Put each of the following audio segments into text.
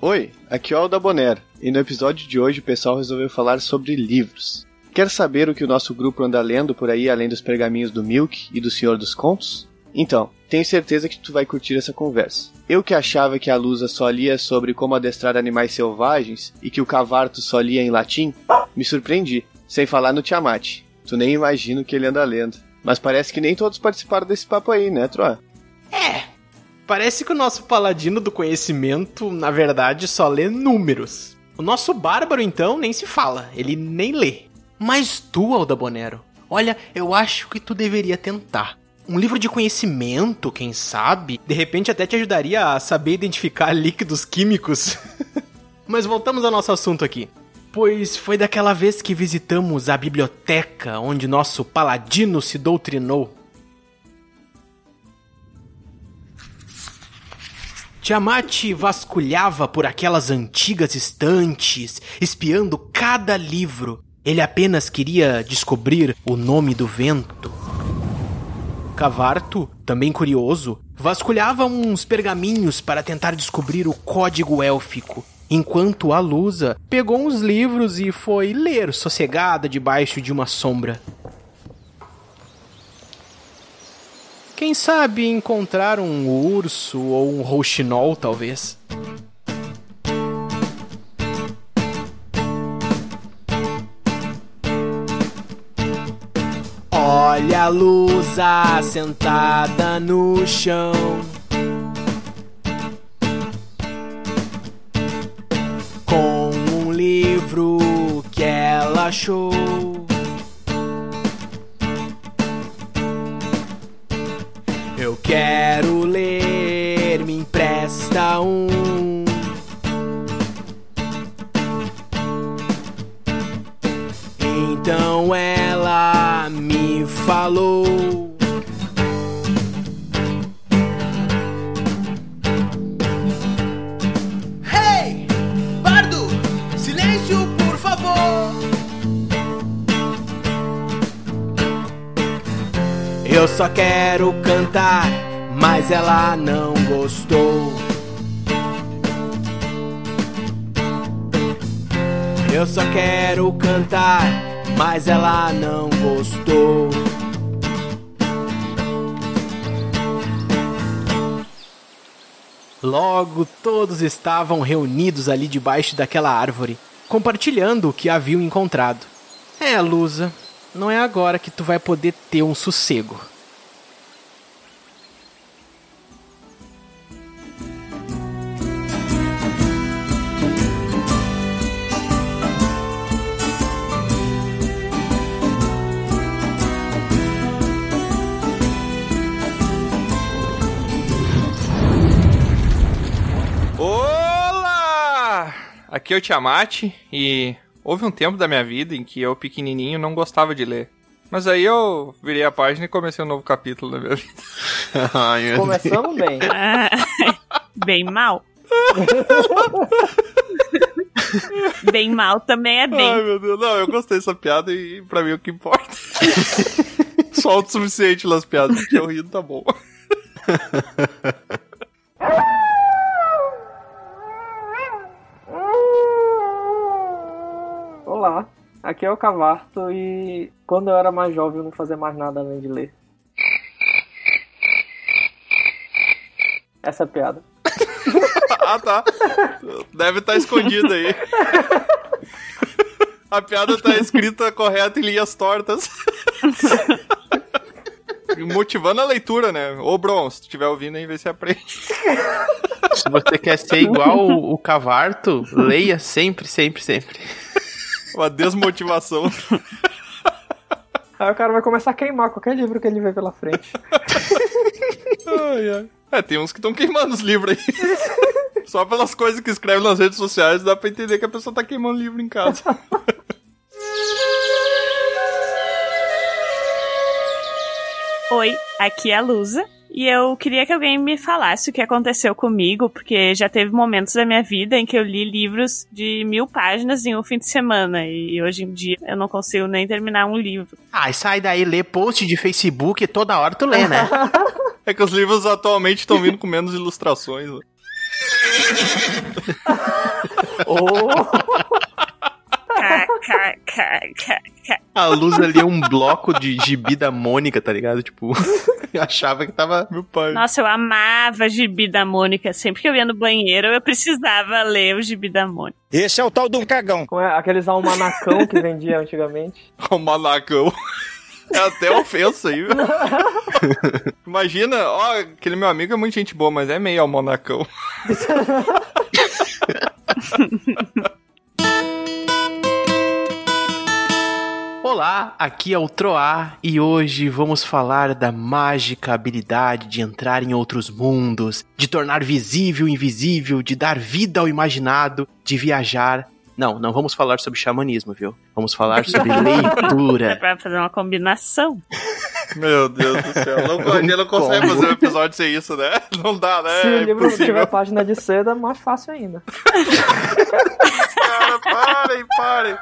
Oi, aqui é o Alda Bonero, e no episódio de hoje o pessoal resolveu falar sobre livros. Quer saber o que o nosso grupo anda lendo por aí além dos pergaminhos do Milk e do Senhor dos Contos? Então, tenho certeza que tu vai curtir essa conversa. Eu que achava que a Lusa só lia sobre como adestrar animais selvagens e que o Cavarto só lia em latim, me surpreendi, sem falar no Tiamat. Tu nem imagina o que ele anda lendo. Mas parece que nem todos participaram desse papo aí, né, Troa? É, parece que o nosso paladino do conhecimento, na verdade, só lê números. O nosso bárbaro, então, nem se fala, ele nem lê. Mas tu, Alda Bonero, olha, eu acho que tu deveria tentar. Um livro de conhecimento, quem sabe, de repente até te ajudaria a saber identificar líquidos químicos. Mas voltamos ao nosso assunto aqui. Pois foi daquela vez que visitamos a biblioteca onde nosso paladino se doutrinou. Tiamat vasculhava por aquelas antigas estantes, espiando cada livro. Ele apenas queria descobrir o nome do vento. Cavarto, também curioso, vasculhava uns pergaminhos para tentar descobrir o código élfico, enquanto a Lusa pegou uns livros e foi ler sossegada debaixo de uma sombra. Quem sabe encontrar um urso ou um rouxinol, talvez. Olha a Lusa sentada no chão. Com um livro que ela achou. Eu quero ler, me empresta um. Então ela me falou. Hey! Bardo! Silêncio, por favor! Eu só quero mas ela não gostou. Eu só quero cantar, mas ela não gostou. Logo todos estavam reunidos ali debaixo daquela árvore, compartilhando o que haviam encontrado. É, Lusa, não é agora que tu vai poder ter um sossego. Aqui é o Tiamat e houve um tempo da minha vida em que eu, pequenininho, não gostava de ler. Mas aí eu virei a página e comecei um novo capítulo na minha vida. Ai, meu Começamos bem. Ah, Bem mal. bem mal também é Ai, bem. meu Deus. Não, eu gostei dessa piada e pra mim é o que importa. Só o suficiente nas piadas, que eu rindo tá bom. Olá, aqui é o Cavarto e quando eu era mais jovem eu não fazia mais nada além de ler. Essa é a piada. ah, tá. Deve estar escondido aí. A piada tá escrita correta em linhas tortas. Motivando a leitura, né? Ô, Bron, se tu estiver ouvindo aí, vê se aprende. Se você quer ser igual o Cavarto, leia sempre, sempre, sempre. Uma desmotivação. Aí o cara vai começar a queimar qualquer livro que ele vê pela frente. Ai, ai. É, tem uns que estão queimando os livros aí. Só pelas coisas que escreve nas redes sociais dá pra entender que a pessoa tá queimando livro em casa. Oi, aqui é a Lusa. E eu queria que alguém me falasse o que aconteceu comigo, porque já teve momentos da minha vida em que eu li livros de mil páginas em um fim de semana. E hoje em dia eu não consigo nem terminar um livro. Ai, sai daí, lê post de Facebook toda hora tu lê, né? É que os livros atualmente estão vindo com menos ilustrações. né? Oh, A luz ali é um bloco de gibi da Mônica, tá ligado? Tipo, eu achava que tava. Meu pai. Nossa, eu amava gibi da Mônica. Sempre que eu ia no banheiro, eu precisava ler o gibi da Mônica. Esse é o tal do cagão. como é? Aqueles almanacão que vendia antigamente. O manacão. É até ofensa aí, viu? Imagina, ó, aquele meu amigo é muito gente boa, mas é meio almanacão. Olá, aqui é o Troá e hoje vamos falar da mágica habilidade de entrar em outros mundos, de tornar visível o invisível, de dar vida ao imaginado, de viajar. Não, não vamos falar sobre xamanismo, viu? Vamos falar sobre leitura. pra fazer uma combinação. Meu Deus do céu. Não, a gente não consegue fazer um episódio sem isso, né? Não dá, né? Se o É livro impossível. tiver página de seda, mais fácil ainda. Cara, parem, parem.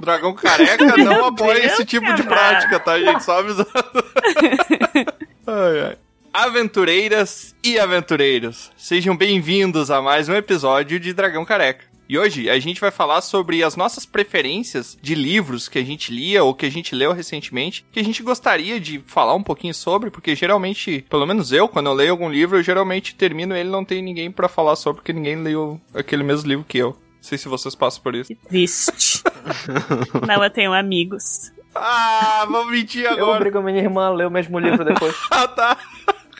Dragão careca não Meu apoia Deus, esse tipo de cara. prática, tá, gente? Só avisando. Ai, ai. Aventureiras e aventureiros, sejam bem-vindos a mais um episódio de Dragão Careca. E hoje a gente vai falar sobre as nossas preferências de livros que a gente lia ou que a gente leu recentemente, que a gente gostaria de falar um pouquinho sobre, porque geralmente, pelo menos eu, quando eu leio algum livro, eu geralmente termino ele não tem ninguém pra falar sobre, porque ninguém leu aquele mesmo livro que eu. Não sei se vocês passam por isso. Que triste. Não, eu tenho amigos. Ah, vamos mentir Eu agora. obrigo a minha irmã a ler o mesmo livro depois. Ah, tá.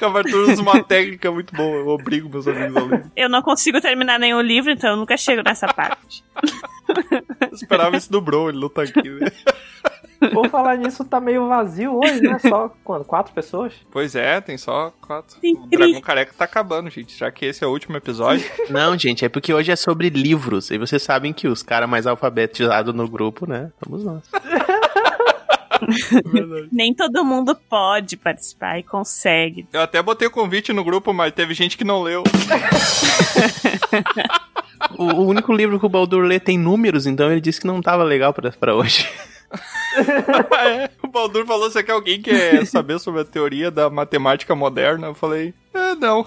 Arthur usa uma técnica muito boa. Eu obrigo meus amigos a ler. Eu não consigo terminar nenhum livro, então eu nunca chego nessa parte. Eu esperava esse do Bro, ele não tá aqui, né? Por falar nisso, tá meio vazio hoje, né? Só quando? Quatro pessoas? Pois é, tem só quatro. Sim, O Dragão Careca tá acabando, gente. Já que esse é o último episódio. Não, gente, é porque hoje é sobre livros. E vocês sabem que os caras mais alfabetizados no grupo, né? Somos nós. Nem todo mundo pode participar e consegue. Eu até botei o convite no grupo, mas teve gente que não leu. O, o único livro que o Baldur lê tem números, então ele disse que não tava legal pra hoje. Ah, é. O Baldur falou se é que alguém quer saber sobre a teoria da matemática moderna. Eu falei, é, não.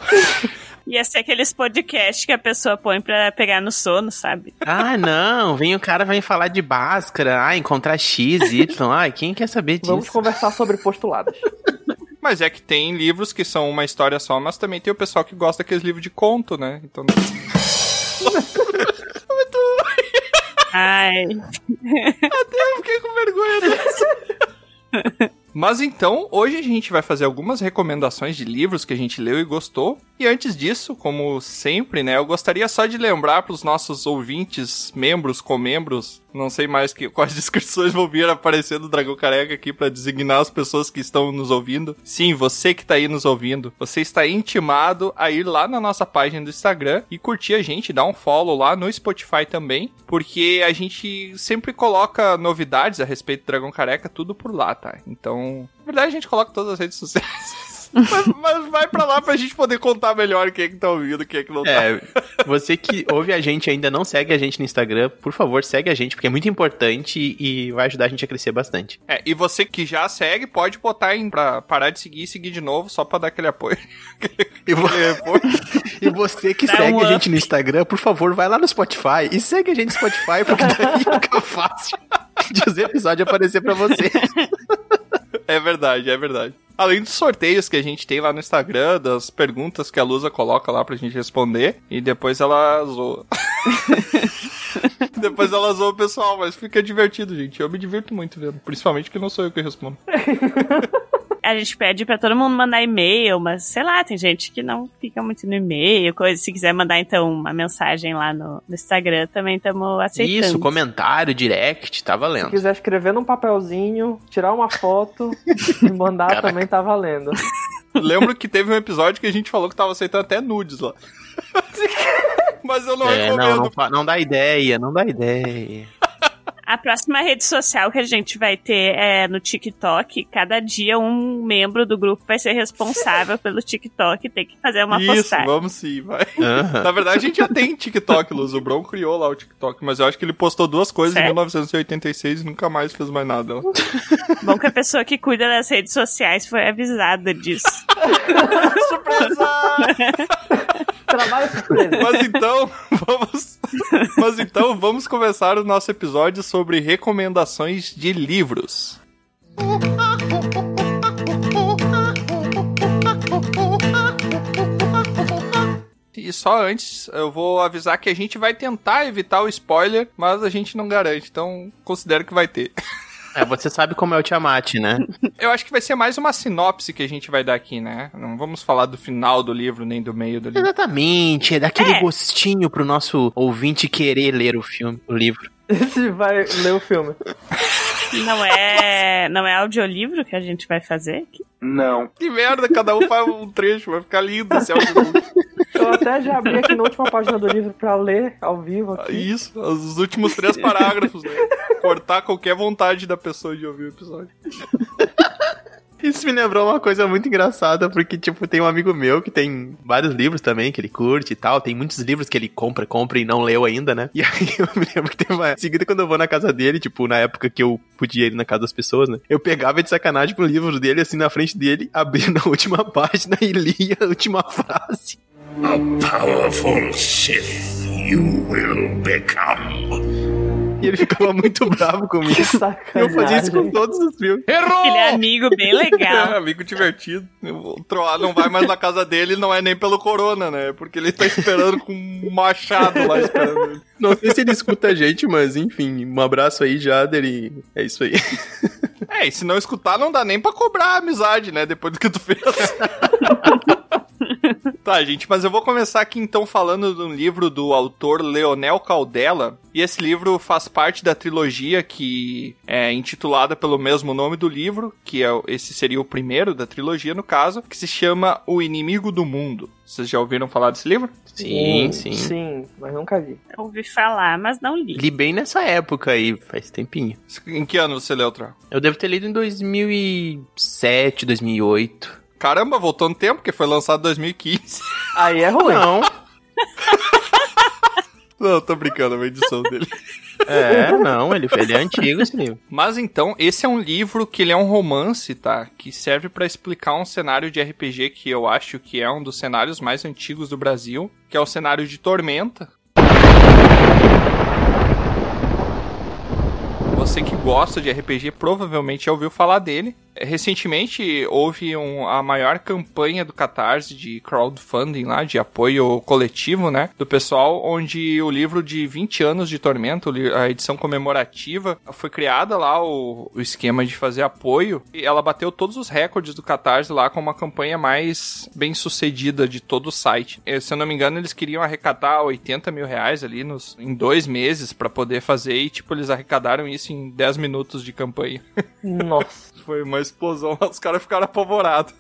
Ia ser aqueles podcasts que a pessoa põe pra pegar no sono, sabe? Ah, não, vem o cara vai falar de Bhaskara, ah, encontrar X, Y, ai, quem quer saber disso? Vamos conversar sobre postulados. Mas é que tem livros que são uma história só, mas também tem o pessoal que gosta daqueles livros de conto, né? Então. Ai, Eu fiquei com vergonha disso. Mas então, hoje a gente vai fazer algumas recomendações de livros que a gente leu e gostou. E antes disso, como sempre, né, eu gostaria só de lembrar para os nossos ouvintes, membros, comembros, não sei mais que, quais descrições vão vir aparecendo do Dragão Careca aqui para designar as pessoas que estão nos ouvindo. Sim, você que tá aí nos ouvindo, você está intimado a ir lá na nossa página do Instagram e curtir a gente, dar um follow lá no Spotify também, porque a gente sempre coloca novidades a respeito do Dragão Careca, tudo por lá, tá? Então, na verdade a gente coloca todas as redes sociais. mas, mas vai pra lá pra gente poder contar melhor quem é que tá ouvindo, quem é que não tá. É, você que ouve a gente e ainda não segue a gente no Instagram, por favor, segue a gente, porque é muito importante e vai ajudar a gente a crescer bastante. É, e você que já segue, pode botar em pra parar de seguir e seguir de novo, só pra dar aquele apoio. E, vo- e você que segue um a up. gente no Instagram, por favor, vai lá no Spotify e segue a gente no Spotify, porque daí fica fácil de os episódios aparecer pra você. É verdade, é verdade. Além dos sorteios que a gente tem lá no Instagram, das perguntas que a Lusa coloca lá pra gente responder, e depois ela zoa. depois ela zoa o pessoal, mas fica divertido, gente. Eu me divirto muito vendo. Principalmente que não sou eu que respondo. a gente pede pra todo mundo mandar e-mail, mas sei lá, tem gente que não fica muito no e-mail, coisa. Se quiser mandar então uma mensagem lá no, no Instagram, também estamos aceitando. Isso, comentário, direct, tá Se valendo. quiser escrever num papelzinho, tirar uma foto e mandar Caraca. também tá valendo. Lembro que teve um episódio que a gente falou que tava aceitando até nudes lá. mas eu não É, recomendo. não, não, não dá ideia, não dá ideia. A próxima rede social que a gente vai ter é no TikTok. Cada dia um membro do grupo vai ser responsável pelo TikTok e tem que fazer uma Isso, postagem. vamos sim, vai. Na verdade, a gente já tem TikTok, Luz. O Bron criou lá o TikTok, mas eu acho que ele postou duas coisas Sério? em 1986 e nunca mais fez mais nada. Bom que a pessoa que cuida das redes sociais foi avisada disso. Surpresa! Trabalho surpresa. Mas então, vamos. Mas então, vamos começar o nosso episódio sobre recomendações de livros. E só antes, eu vou avisar que a gente vai tentar evitar o spoiler, mas a gente não garante, então considero que vai ter. É, você sabe como é o Tiamat, né? Eu acho que vai ser mais uma sinopse que a gente vai dar aqui, né? Não vamos falar do final do livro, nem do meio do livro. Exatamente, é daquele É. gostinho pro nosso ouvinte querer ler o filme, o livro. Esse vai ler o filme. Não é, não é audiolivro que a gente vai fazer aqui? Não. Que merda, cada um faz um trecho, vai ficar lindo esse audiobook. Eu até já abri aqui na última página do livro pra ler ao vivo aqui. Isso, os últimos três parágrafos, né? Cortar qualquer vontade da pessoa de ouvir o episódio. Isso me lembrou uma coisa muito engraçada, porque, tipo, tem um amigo meu que tem vários livros também, que ele curte e tal. Tem muitos livros que ele compra, compra e não leu ainda, né? E aí eu me lembro que tem uma. Seguida, quando eu vou na casa dele, tipo, na época que eu podia ir na casa das pessoas, né? Eu pegava de sacanagem pro livro dele, assim, na frente dele, abria na última página e lia a última frase. A powerful Sith you will become. E ele ficava muito bravo comigo. Que Eu fazia isso com todos os filmes. Ele é amigo bem É, legal. amigo divertido. O Troá não vai mais na casa dele, não é nem pelo corona, né? É Porque ele tá esperando com um machado lá esperando ele. Não sei se ele escuta a gente, mas enfim, um abraço aí, Jader, e é isso aí. É, e se não escutar, não dá nem pra cobrar a amizade, né? Depois do que tu fez. tá, gente, mas eu vou começar aqui então falando de um livro do autor Leonel Caldela. E esse livro faz parte da trilogia que é intitulada pelo mesmo nome do livro, que é esse seria o primeiro da trilogia, no caso, que se chama O Inimigo do Mundo. Vocês já ouviram falar desse livro? Sim, sim. Sim, mas nunca vi. Ouvi falar, mas não li. Li bem nessa época aí, faz tempinho. Em que ano você leu, Troá? Eu devo ter lido em 2007, 2008. Caramba, voltou no tempo, porque foi lançado em 2015. Aí é ruim. Não, Não, tô brincando, é uma edição dele. é, não, ele, ele é antigo esse livro. Mas então, esse é um livro que ele é um romance, tá? Que serve pra explicar um cenário de RPG que eu acho que é um dos cenários mais antigos do Brasil, que é o cenário de Tormenta. Você que gosta de RPG provavelmente já ouviu falar dele. Recentemente houve um- a maior campanha do Catarse de crowdfunding lá, de apoio coletivo, né? Do pessoal, onde o livro de 20 anos de Tormento, a edição comemorativa, foi criada lá o, o esquema de fazer apoio. E ela bateu todos os recordes do Catarse lá com uma campanha mais bem sucedida de todo o site. Eh, Se eu não me engano, eles queriam arrecadar 80 mil reais ali nos, em dois meses pra poder fazer e, tipo, eles arrecadaram isso em 10 minutos de campanha. Nossa. Foi uma explosão, os caras ficaram apavorados.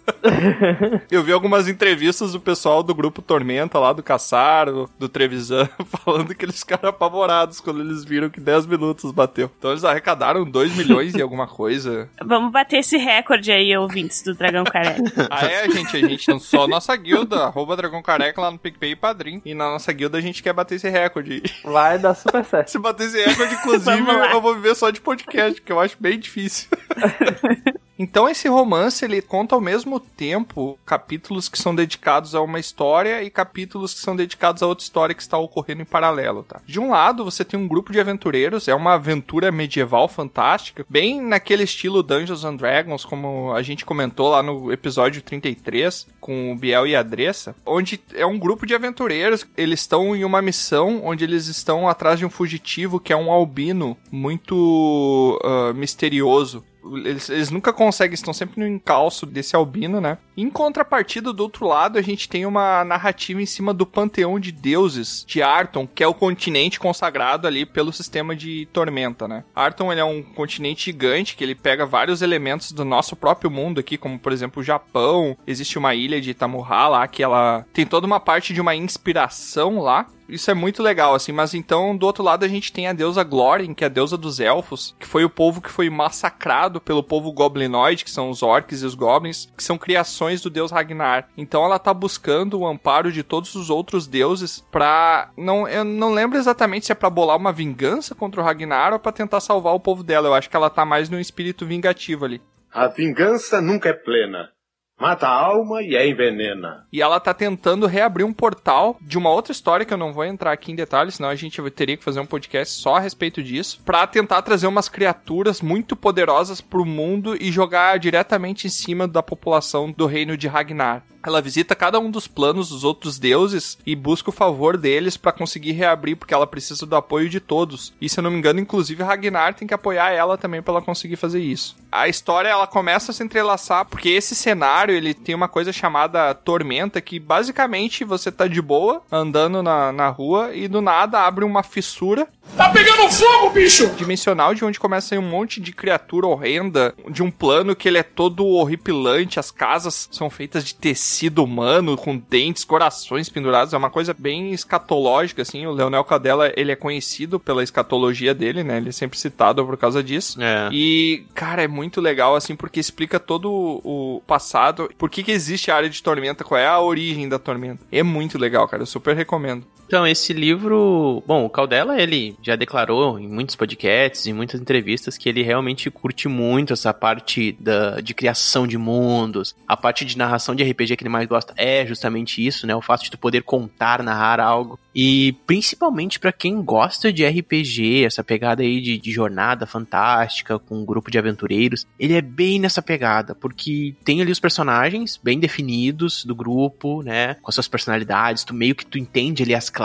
Eu vi algumas entrevistas do pessoal do grupo Tormenta lá, do Caçaro, do Trevisan, falando que eles ficaram apavorados quando eles viram que 10 minutos bateu. Então eles arrecadaram 2 milhões e alguma coisa. Vamos bater esse recorde aí, ouvintes do Dragão Careca. Ah, é, gente, a gente não só nossa guilda, arroba Dragão Careca lá no PicPay e Padrim. E na nossa guilda a gente quer bater esse recorde. Vai dar super certo. Se bater esse recorde, inclusive, eu vou viver só de podcast, que eu acho bem difícil. Então esse romance ele conta ao mesmo tempo capítulos que são dedicados a uma história e capítulos que são dedicados a outra história que está ocorrendo em paralelo, tá? De um lado você tem um grupo de aventureiros, é uma aventura medieval fantástica, bem naquele estilo Dungeons and Dragons, como a gente comentou lá no episódio 33 com o Biel e a Dressa, onde é um grupo de aventureiros, eles estão em uma missão onde eles estão atrás de um fugitivo que é um albino muito ah, misterioso. Eles, eles nunca conseguem, estão sempre no encalço desse albino, né? Em contrapartida, do outro lado, a gente tem uma narrativa em cima do panteão de deuses de Arton, que é o continente consagrado ali pelo sistema de Tormenta, né? Arton, ele é um continente gigante, que ele pega vários elementos do nosso próprio mundo aqui, como, por exemplo, o Japão. Existe uma ilha de Itamuha lá, que ela tem toda uma parte de uma inspiração lá, isso é muito legal, assim, mas então do outro lado a gente tem a deusa Glórien, que é a deusa dos elfos, que foi o povo que foi massacrado pelo povo goblinoide, que são os orcs e os goblins, que são criações do deus Ragnar. Então ela tá buscando o amparo de todos os outros deuses pra. Não, eu não lembro exatamente se é pra bolar uma vingança contra o Ragnar ou pra tentar salvar o povo dela. Eu acho que ela tá mais no espírito vingativo ali. A vingança nunca é plena. Mata a alma e a envenena. E ela tá tentando reabrir um portal de uma outra história que eu não vou entrar aqui em detalhes, senão a gente teria que fazer um podcast só a respeito disso, pra tentar trazer umas criaturas muito poderosas pro mundo e jogar diretamente em cima da população do reino de Ragnar. Ela visita cada um dos planos dos outros deuses e busca o favor deles pra conseguir reabrir, porque ela precisa do apoio de todos. E se eu não me engano, inclusive Ragnar tem que apoiar ela também pra ela conseguir fazer isso. A história ela começa a se entrelaçar porque esse cenário ele tem uma coisa chamada tormenta que basicamente você tá de boa andando na, na rua e do nada abre uma fissura Tá pegando fogo, bicho! dimensional de onde começa a sair um monte de criatura horrenda, de um plano que ele é todo horripilante, as casas são feitas de tecido humano, com dentes, corações pendurados, é uma coisa bem escatológica, assim, o Leonel Cadella, ele é conhecido pela escatologia dele, né, ele é sempre citado por causa disso. É. E, cara, é muito legal, assim, porque explica todo o passado, por que que existe a área de tormenta, qual é a origem da tormenta. É muito legal, cara, eu super recomendo. Então, esse livro. Bom, o Caldela, ele já declarou em muitos podcasts, em muitas entrevistas, que ele realmente curte muito essa parte da, de criação de mundos. A parte de narração de RPG que ele mais gosta é justamente isso, né? O fato de tu poder contar, narrar algo. E principalmente pra quem gosta de RPG, essa pegada aí de, de jornada fantástica com um grupo de aventureiros, ele é bem nessa pegada, porque tem ali os personagens bem definidos do grupo, né? Com as suas personalidades, tu meio que tu entende ali as classes,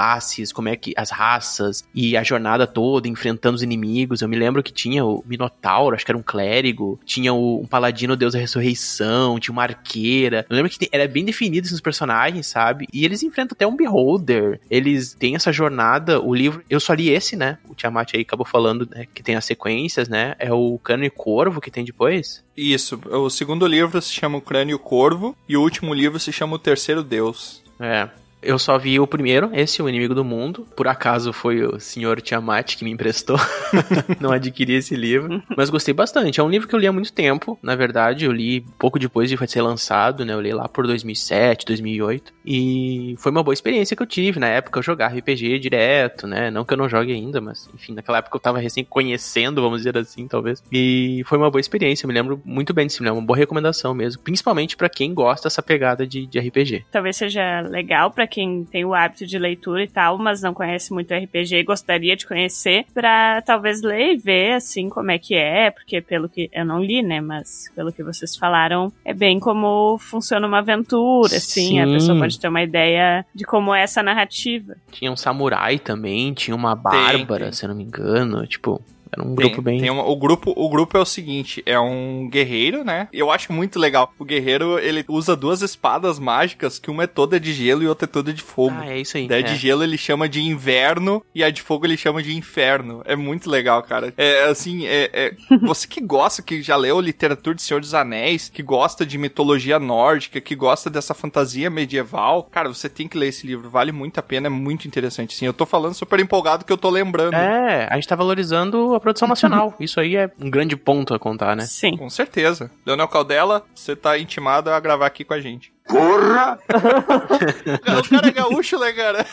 como é que as raças e a jornada toda enfrentando os inimigos. Eu me lembro que tinha o Minotauro, acho que era um clérigo, tinha o, um paladino Deus da Ressurreição, tinha uma arqueira. Eu lembro que era bem definido esses personagens, sabe? E eles enfrentam até um Beholder. Eles têm essa jornada, o livro, eu só li esse, né? O Tiamat aí acabou falando né, que tem as sequências, né? É o Cano e Corvo que tem depois. Isso, o segundo livro se chama O Crânio Corvo e o último livro se chama O Terceiro Deus. É. Eu só vi o primeiro, esse, O Inimigo do Mundo. Por acaso foi o senhor Tiamat que me emprestou. Não adquiri esse livro. Mas gostei bastante. É um livro que eu li há muito tempo, na verdade. Eu li pouco depois de ser lançado, né? Eu li lá por 2007, 2008. E foi uma boa experiência que eu tive. Na época eu jogava RPG direto, né? Não que eu não jogue ainda, mas enfim, naquela época eu tava recém conhecendo, vamos dizer assim, talvez. E foi uma boa experiência. Eu me lembro muito bem desse livro. É uma boa recomendação mesmo. Principalmente pra quem gosta dessa pegada de, de RPG. Talvez seja legal pra quem tem o hábito de leitura e tal, mas não conhece muito RPG e gostaria de conhecer, pra talvez ler e ver assim como é que é, porque pelo que eu não li, né, mas pelo que vocês falaram, é bem como funciona uma aventura, assim, a Sim. pessoa pode ter uma ideia de como é essa narrativa. Tinha um samurai também, tinha uma bárbara, tem. se eu não me engano. Tipo, era um Tem- grupo bem. tem uma- o grupo o grupo é o seguinte é um guerreiro né eu acho muito legal o guerreiro ele usa duas espadas mágicas que uma é toda de gelo e outra é toda de fogo Ah, é isso aí. Daí é. de gelo ele chama de inverno e a de fogo ele chama de inferno. É muito legal, cara. É assim, é, é- você que gosta, que já leu literatura de Senhor dos Anéis, que gosta de mitologia nórdica, que gosta dessa fantasia medieval, cara, você tem que ler esse livro. Vale muito a pena, é muito interessante. Sim, eu tô falando super empolgado que eu tô lembrando. É, a gente tá valorizando a produção nacional. Isso aí é um grande ponto a contar, né? Sim. Com certeza. Leonel Caldela, você tá intimado a gravar aqui com a gente. Porra! O cara é gaúcho, né, cara?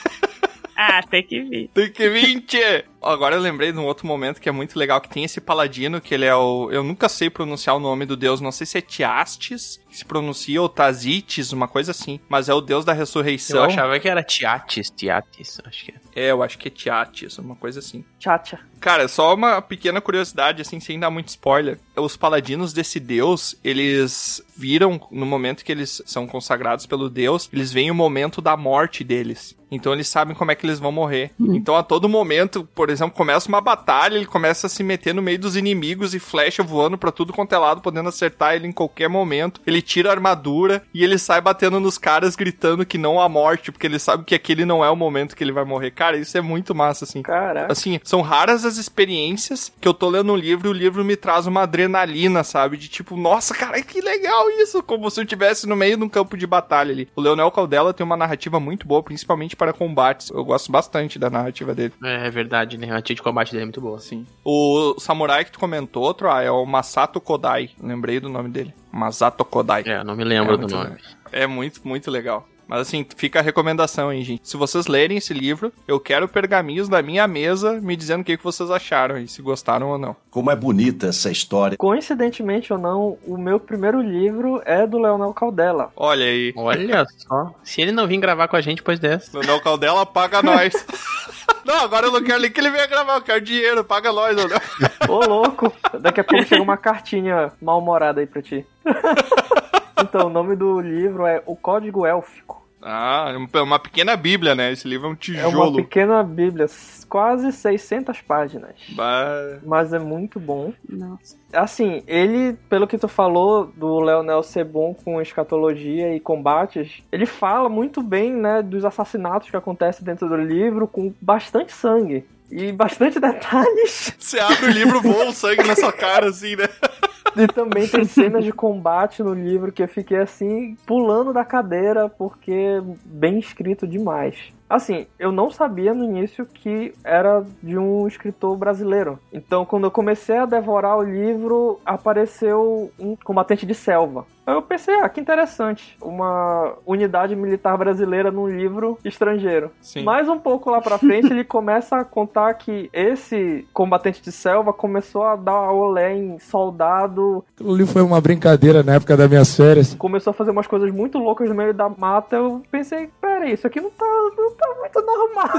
Ah, tem que vir. Tem que 20! Agora eu lembrei de um outro momento que é muito legal, que tem esse paladino, que ele é o... Eu nunca sei pronunciar o nome do deus, não sei se é Tiastes, que se pronuncia, ou Tazites, uma coisa assim. Mas é o deus da ressurreição. Eu achava que era Tiates, Tiates, acho que é. É, eu acho que é Tiates, uma coisa assim. Tchatcha. Cara, só uma pequena curiosidade, assim, sem dar muito spoiler. Os paladinos desse deus, eles viram, no momento que eles são consagrados pelo deus, eles veem o momento da morte deles. Então eles sabem como é que eles vão morrer. Então a todo momento, por exemplo, começa uma batalha, ele começa a se meter no meio dos inimigos e flecha voando pra tudo quanto é lado, podendo acertar ele em qualquer momento. Ele tira a armadura e ele sai batendo nos caras, gritando que não há morte, porque ele sabe que aquele não é o momento que ele vai morrer. Cara, isso é muito massa, assim. Caraca. Assim, são raras as experiências que eu tô lendo um livro e o livro me traz uma adrenalina, sabe? De tipo, nossa, cara, que legal isso! Como se eu estivesse no meio de um campo de batalha ali. O Leonel Caldela tem uma narrativa muito boa, principalmente para combates. Eu gosto bastante da narrativa dele. É verdade, né? A tia de combate dele é muito boa. Assim. O samurai que tu comentou, outro, ah, é o Masato Kodai. Lembrei do nome dele. Masato Kodai. É, não me lembro É do nome. legal. É muito, muito legal. Mas assim, fica a recomendação aí, gente. Se vocês lerem esse livro, eu quero pergaminhos na minha mesa me dizendo o que, que vocês acharam e se gostaram ou não. Como é bonita essa história. Coincidentemente ou não, o meu primeiro livro é do Leonel Caldela. Olha aí. Olha só. Se ele não vir gravar com a gente depois dessa. Leonel Caldela paga nós. não, agora eu não quero nem que ele venha gravar, eu quero dinheiro, paga nós, Leonel. Ô, louco! Daqui a pouco chega uma cartinha mal-humorada aí pra ti. então, o nome do livro é O Código Élfico. Ah, é uma pequena bíblia, né? Esse livro é um É uma tijolo. pequena bíblia, quase 600 páginas. Bah, Mas é muito bom. Nossa. Assim, ele, pelo que tu falou do Leonel ser bom com escatologia e combates, ele fala muito bem, né, dos assassinatos que acontecem dentro do livro com bastante sangue. E bastante detalhes. Você abre o livro, voa o sangue na sua cara, assim, né? E também tem cenas de combate no livro que eu fiquei assim, pulando da cadeira, porque bem escrito demais. Assim, eu não sabia no início que era de um escritor brasileiro. Então, quando eu comecei a devorar o livro, apareceu um combatente de selva. Aí eu pensei, ah, que interessante. Uma unidade militar brasileira num livro estrangeiro. Sim. Mais um pouco lá pra frente, ele começa a contar que esse combatente de selva começou a dar olé em soldado, Aquilo ali foi uma brincadeira na época das minhas férias. começou a fazer umas coisas muito loucas no meio da mata. Eu pensei, peraí, isso aqui não tá, não tá muito normal.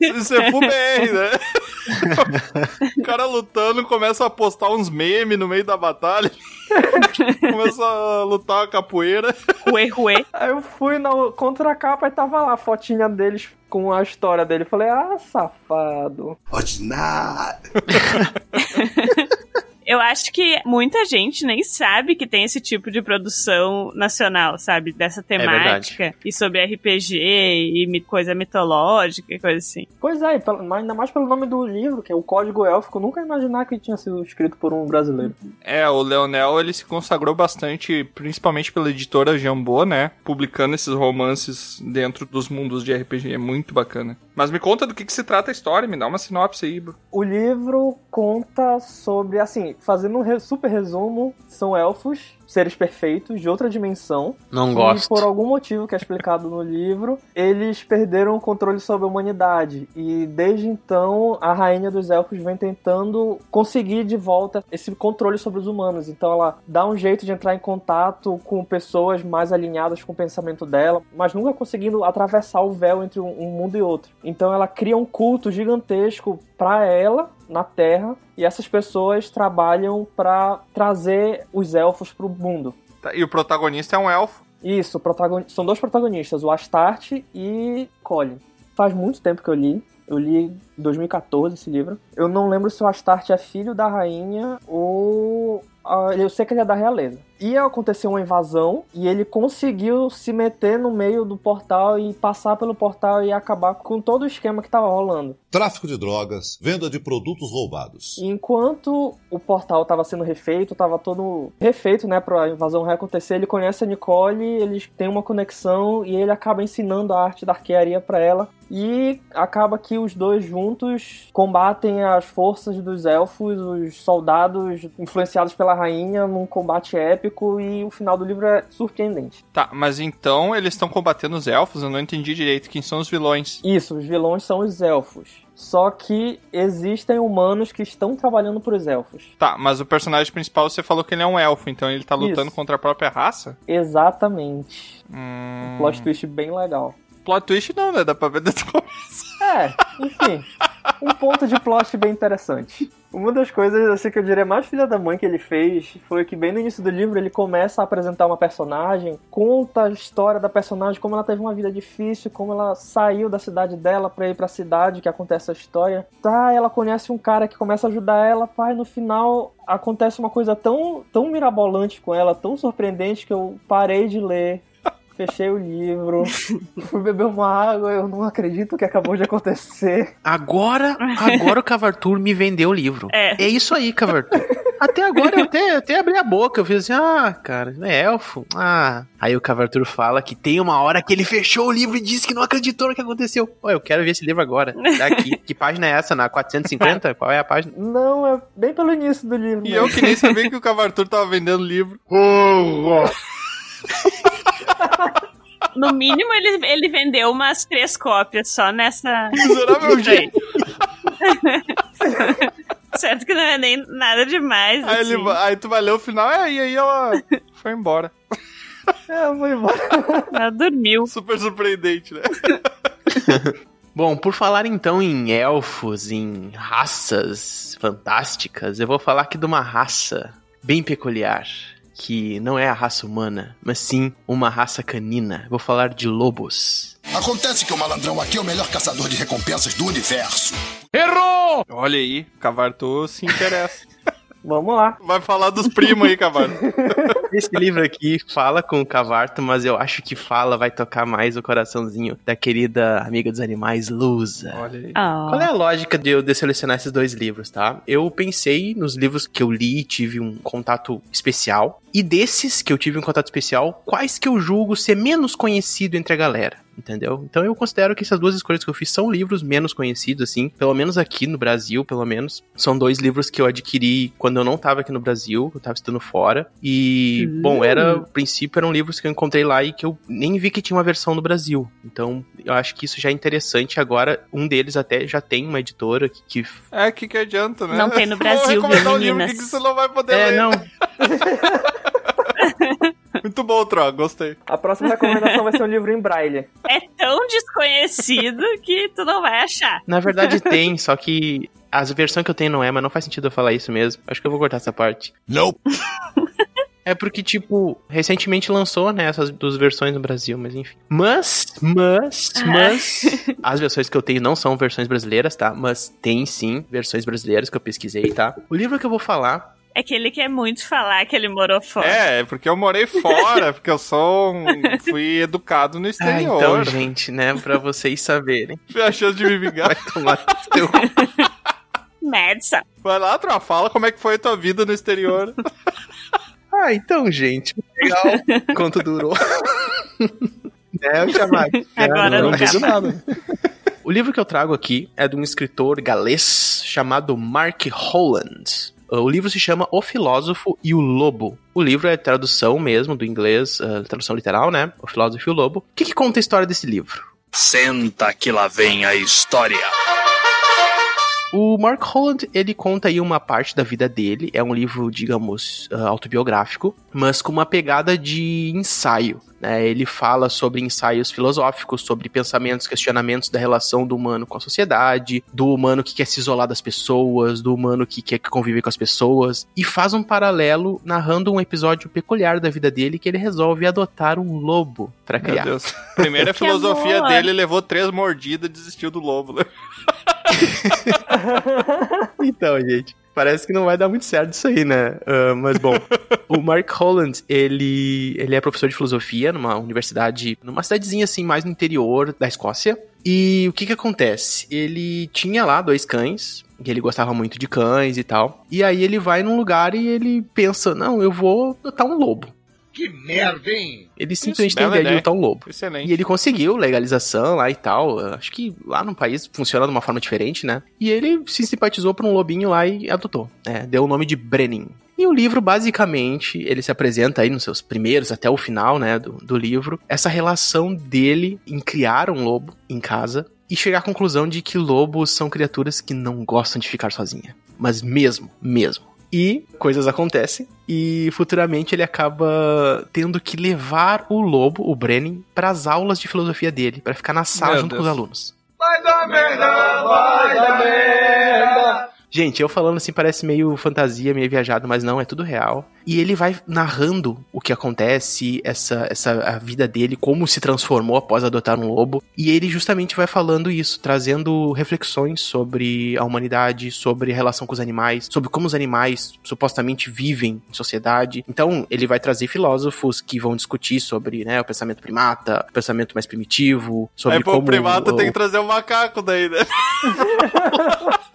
Isso é full BR, né? o cara lutando começa a postar uns memes no meio da batalha. começa a lutar a capoeira. Ruê, ruê. Aí eu fui na contracapa e tava lá a fotinha deles com a história dele. Falei, ah, safado. Ordinário. Eu acho que muita gente nem sabe que tem esse tipo de produção nacional, sabe? Dessa temática. e sobre RPG e coisa mitológica e coisa assim. Pois é, ainda mais pelo nome do livro, que é o Código Élfico. Eu nunca ia imaginar que tinha sido escrito por um brasileiro. É, o Leonel, ele se consagrou bastante, principalmente pela editora Jambô, né? Publicando esses romances dentro dos mundos de RPG. É muito bacana. Mas me conta do que, que se trata a história, me dá uma sinopse aí, bro. O livro conta sobre, assim, fazendo um super resumo, são elfos, seres perfeitos, de outra dimensão. Não E gosto. por algum motivo que é explicado no livro, eles perderam o controle sobre a humanidade. E desde então, a rainha dos elfos vem tentando conseguir de volta esse controle sobre os humanos. Então ela dá um jeito de entrar em contato com pessoas mais alinhadas com o pensamento dela, mas nunca conseguindo atravessar o véu entre um mundo e outro. Então ela cria um culto gigantesco para ela na Terra e essas pessoas trabalham para trazer os elfos pro mundo. Tá, E o protagonista é um elfo. Isso, protagoni- são dois protagonistas, o Astarte e Colin. Faz muito tempo que eu li. Eu li em 2014 esse livro. Eu não lembro se o Astarte é filho da rainha ou. ah, eu sei que ele é da realeza. Ia acontecer uma invasão e ele conseguiu se meter no meio do portal e passar pelo portal e acabar com todo o esquema que tava rolando. Tráfico de drogas, venda de produtos roubados. E enquanto o portal estava sendo refeito, estava todo refeito, né, para a invasão reacontecer, ele conhece a Nicole, eles têm uma conexão e ele acaba ensinando a arte da arquearia para ela. E acaba que os dois juntos combatem as forças dos elfos, os soldados influenciados pela rainha num combate épico e o final do livro é surpreendente. Tá, mas então eles estão combatendo os elfos? Eu não entendi direito quem são os vilões. Isso, os vilões são os elfos. Só que existem humanos que estão trabalhando para os elfos. Tá, mas o personagem principal você falou que ele é um elfo, então ele tá lutando Isso. contra a própria raça? Exatamente. Hum... Plot twist bem legal. Plot twist não, né? Dá pra ver desde o começo. É, enfim. um ponto de plot bem interessante. Uma das coisas assim que eu diria mais filha da mãe que ele fez foi que bem no início do livro ele começa a apresentar uma personagem, conta a história da personagem, como ela teve uma vida difícil, como ela saiu da cidade dela pra ir pra cidade que acontece a história. Tá, ela conhece um cara que começa a ajudar ela, pai, no final acontece uma coisa tão tão mirabolante com ela, tão surpreendente que eu parei de ler. Fechei o livro, fui beber uma água, eu não acredito que acabou de acontecer. Agora, agora o Cavartur me vendeu o livro. É. É isso aí, Cavartur. Até agora eu até, até abri a boca. Eu fiz assim, ah, cara, é elfo? Ah. Aí o Cavartur fala que tem uma hora que ele fechou o livro e disse que não acreditou no que aconteceu. Pô, eu quero ver esse livro agora. Daqui. que página é essa? Na 450? Qual é a página? Não, é bem pelo início do livro. E mesmo. eu que nem sabia que o Cavartur tava vendendo livro. No mínimo, ele, ele vendeu umas três cópias só nessa. Miserável jeito. certo que não é nem nada demais. Aí, assim. ele, aí tu vai ler o final é, e aí ela foi embora. É, eu vou embora. Ela dormiu. Super surpreendente, né? Bom, por falar então em elfos, em raças fantásticas, eu vou falar aqui de uma raça bem peculiar, que não é a raça humana, mas sim uma raça canina. Vou falar de lobos. Acontece que o malandrão aqui é o melhor caçador de recompensas do universo. Olha aí, Cavarto se interessa. Vamos lá. Vai falar dos primos aí, Cavarto. Esse livro aqui fala com o Cavarto, mas eu acho que fala vai tocar mais o coraçãozinho da querida amiga dos animais, Lusa. Olha aí. Ah. Qual é a lógica de eu de selecionar esses dois livros, tá? Eu pensei nos livros que eu li e tive um contato especial. E desses que eu tive um contato especial, quais que eu julgo ser menos conhecido entre a galera? Entendeu? Então eu considero que essas duas escolhas que eu fiz são livros menos conhecidos, assim. Pelo menos aqui no Brasil, pelo menos. São dois livros que eu adquiri quando eu não tava aqui no Brasil, eu tava estudando fora. E, bom, era, a princípio eram livros que eu encontrei lá e que eu nem vi que tinha uma versão no Brasil. Então, eu acho que isso já é interessante. Agora, um deles até já tem uma editora que. que É, que que adianta, né? Não tem no Brasil, viu, um livro que você não vai poder é, ler. não. Muito bom, Tro, gostei. A próxima recomendação vai ser um livro em braille. É tão desconhecido que tu não vai achar. Na verdade tem, só que as versões que eu tenho não é, mas não faz sentido eu falar isso mesmo. Acho que eu vou cortar essa parte. Nope. É porque, tipo, recentemente lançou, né, essas duas versões no Brasil, mas enfim. Mas, mas, mas, as versões que eu tenho não são versões brasileiras, tá? Mas tem sim versões brasileiras que eu pesquisei, tá? O livro que eu vou falar É que ele quer muito falar que ele morou fora. É, é porque eu morei fora, porque eu sou um, fui educado no Ah, exterior. então, gente, né, pra vocês saberem. Tive a chance de me vingar. Vai tomar no teu... Madison. Vai lá, Tro, fala como é que foi a tua vida no exterior. Ah, então, gente, legal. Quanto durou? é, eu chamar. Agora não não digo nada. O livro que eu trago aqui é de um escritor galês chamado Mark Holland. O livro se chama O Filósofo e o Lobo. O livro é tradução mesmo do inglês, uh, tradução literal, né? O Filósofo e o Lobo. O que, que conta a história desse livro? Senta que lá vem a história. O Mark Holland, ele conta aí uma parte da vida dele. É um livro, digamos, uh, autobiográfico, mas com uma pegada de ensaio. Né? Ele fala sobre ensaios filosóficos, sobre pensamentos, questionamentos da relação do humano com a sociedade, do humano que quer se isolar das pessoas, do humano que quer conviver com as pessoas, e faz um paralelo narrando um episódio peculiar da vida dele que ele resolve adotar um lobo para Meu criar. Deus. Primeira Que filosofia amor. dele levou três mordidas e desistiu do lobo. né? Então, gente, parece que não vai dar muito certo isso aí, né? Ah, mas bom, o Mark Holland, ele, ele é professor de filosofia numa universidade, numa cidadezinha assim, mais no interior da Escócia. E o que que acontece? Ele tinha lá dois cães, que ele gostava muito de cães e tal. E aí ele vai num lugar e ele pensa, não, eu vou adotar um lobo. Que merda, hein? Ele simplesmente tem a bela ideia de ideia. adotar um lobo. Excelente. E ele conseguiu legalização lá e tal. Acho que lá no país funciona de uma forma diferente, né? E ele se simpatizou por um lobinho lá e adotou. né? Deu o nome de Brenin. E o livro, basicamente, ele se apresenta aí nos seus primeiros, até o final, né, do, do livro, essa relação dele em criar um lobo em casa e chegar à conclusão de que lobos são criaturas que não gostam de ficar sozinha. Mas mesmo, mesmo. E coisas acontecem e futuramente ele acaba tendo que levar o lobo, o Brenin, para as aulas de filosofia dele, para ficar na sala Meu junto Deus. com os alunos. Vai dar merda, vai dar merda. Gente, eu falando assim parece meio fantasia, meio viajado, mas não, é tudo real. E ele vai narrando o que acontece, essa, essa a vida dele, como se transformou após adotar um lobo. E ele justamente vai falando isso, trazendo reflexões sobre a humanidade, sobre a relação com os animais, sobre como os animais supostamente vivem em sociedade. Então, ele vai trazer filósofos que vão discutir sobre né, o pensamento primata, o pensamento mais primitivo, sobre Aí, pô, como o primata o- tem que trazer o macaco daí, né?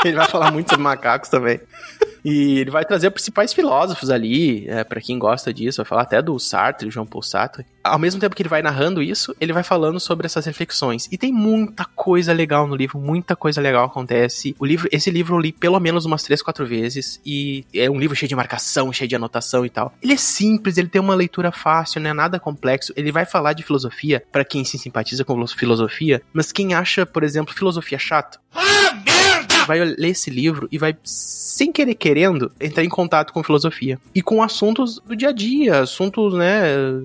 Ele vai falar muito sobre macacos também. E ele vai trazer os principais filósofos ali, é, para quem gosta disso, vai falar até do Sartre, João Paul Sartre. Ao mesmo tempo que ele vai narrando isso, ele vai falando sobre essas reflexões. E tem muita coisa legal no livro, muita coisa legal acontece. O livro, esse livro eu li pelo menos umas três, quatro vezes e é um livro cheio de marcação, cheio de anotação e tal. Ele é simples, ele tem uma leitura fácil, não é nada complexo. Ele vai falar de filosofia para quem se simpatiza com filosofia, mas quem acha, por exemplo, filosofia chato. Ah! Vai ler esse livro e vai, sem querer querendo, entrar em contato com filosofia. E com assuntos do dia a dia, assuntos, né,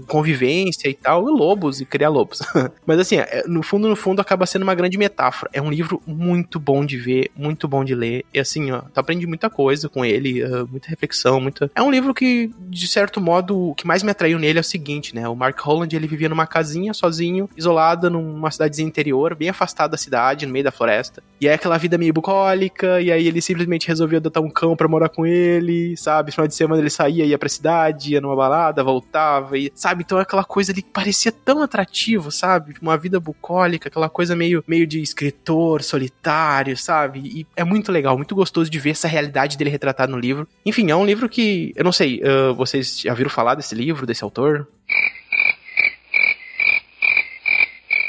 convivência e tal, e lobos, e criar lobos. Mas assim, é, no fundo, no fundo, acaba sendo uma grande metáfora. É um livro muito bom de ver, muito bom de ler. E assim, ó, tu aprende muita coisa com ele, uh, muita reflexão, muita... É um livro que, de certo modo, o que mais me atraiu nele é o seguinte, né, o Mark Holland, ele vivia numa casinha, sozinho, isolado, numa cidadezinha interior, bem afastado da cidade, no meio da floresta. E é aquela vida meio bucólica, e aí ele simplesmente resolveu adotar um cão pra morar com ele, sabe? Final de semana ele saía, ia pra cidade, ia numa balada, voltava, e, sabe? Então aquela coisa ali parecia tão atrativo, sabe? Uma vida bucólica, aquela coisa meio, meio de escritor solitário, sabe? E é muito legal, muito gostoso de ver essa realidade dele retratada no livro. Enfim, é um livro que, eu não sei, uh, vocês já viram falar desse livro, desse autor?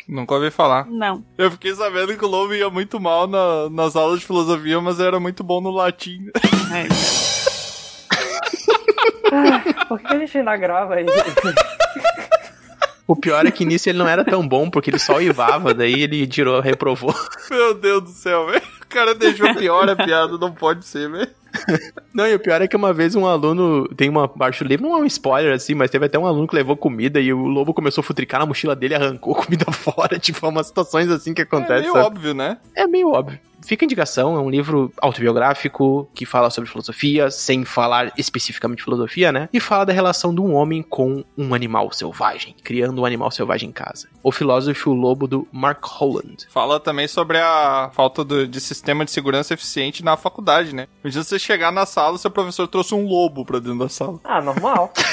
Nunca ouvi falar. Não. Eu fiquei sabendo que o Lobo ia muito mal na, nas aulas de filosofia, mas era muito bom no latim. É, Ah, Por que a gente ainda grava aí? O pior é que nisso ele não era tão bom, porque ele só uivava, daí ele tirou, reprovou. Meu Deus do céu, velho. O cara deixou pior a piada, não pode ser, velho. Não, e o pior é que uma vez um aluno tem uma do livro, não é um spoiler assim, mas teve até um aluno que levou comida e o lobo começou a futricar na mochila dele e arrancou comida fora. Tipo, é umas situações assim que É acontecem. meio sabe? óbvio, né? É meio óbvio. Fica a indicação, é um livro autobiográfico que fala sobre filosofia, sem falar especificamente de filosofia, né? E fala da relação de um homem com um animal selvagem, criando um animal selvagem em casa. O filósofo Lobo do Mark Holland. Fala também sobre a falta do- de sistema de segurança eficiente na faculdade, né? Imagina você chegar na sala e seu professor trouxe um lobo pra dentro da sala. Ah, normal.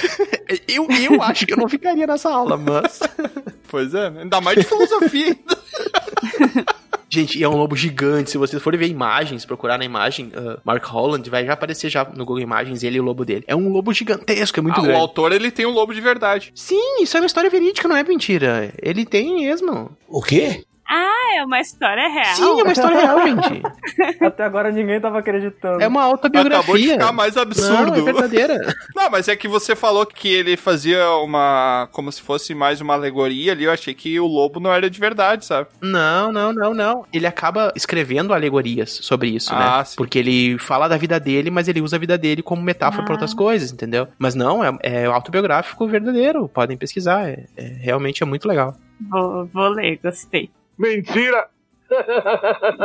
Eu, eu acho que eu não ficaria nessa aula, mas. Pois é, ainda mais de filosofia. Gente, e é um lobo gigante. Se vocês forem ver imagens, procurar na imagem, uh, Mark Holland, vai já aparecer já no Google Imagens ele e o lobo dele. É um lobo gigantesco, é muito Ah, o grande. autor, ele tem um lobo de verdade. Sim, isso é uma história verídica, não é mentira. Ele tem mesmo. O quê? Ah, é uma história real. Sim, é uma história real, gente. Até agora ninguém tava acreditando. É uma autobiografia. Acabou de ficar mais absurdo. Não, é verdadeira. Não, mas é que você falou que ele fazia uma. como se fosse mais uma alegoria ali. Eu achei que o lobo não era de verdade, sabe? Não, não, não, não. Ele acaba escrevendo alegorias sobre isso, né? Ah, sim. Porque ele fala da vida dele, mas ele usa a vida dele como metáfora para outras coisas, entendeu? Mas não, é, é autobiográfico verdadeiro. Podem pesquisar. É, é- realmente é muito legal. Vou, vou ler, gostei. Mentira!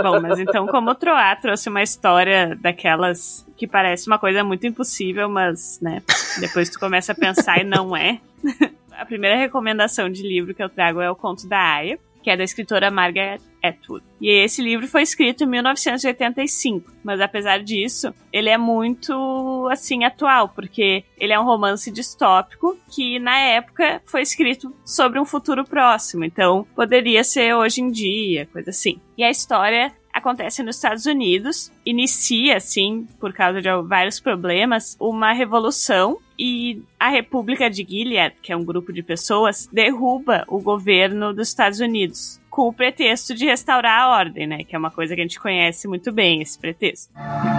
Bom, mas então, como o Troá trouxe uma história daquelas que parece uma coisa muito impossível, mas, né, depois tu começa a pensar e não é. A primeira recomendação de livro que eu trago é O Conto da Aya, que é da escritora Margaret Atwood. E esse livro foi escrito em 1985, mas apesar disso, ele é muito assim atual, porque ele é um romance distópico que na época foi escrito sobre um futuro próximo, então poderia ser hoje em dia, coisa assim. E a história acontece nos Estados Unidos, inicia assim, por causa de vários problemas, uma revolução e a República de Gilead, que é um grupo de pessoas, derruba o governo dos Estados Unidos com o pretexto de restaurar a ordem, né? Que é uma coisa que a gente conhece muito bem, esse pretexto.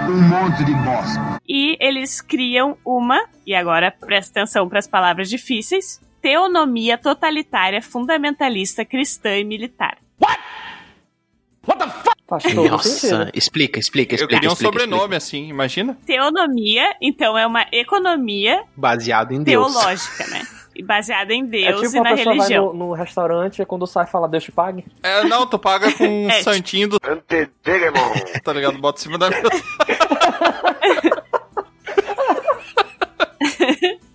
Um monte de bosta. E eles criam uma, e agora presta atenção para as palavras difíceis, teonomia totalitária fundamentalista cristã e militar. Faz todo Nossa, sentido. explica, explica, explica. Eu queria um explica, sobrenome assim, imagina. Teonomia, então, é uma economia explica. Baseado em Deus. teológica, né? E baseada em É Deus tipo e uma na pessoa religião. vai no, no restaurante e quando sai fala, Deus te pague. É, não, tu paga com um É. santinho do. Tá ligado? Bota em cima da mesa.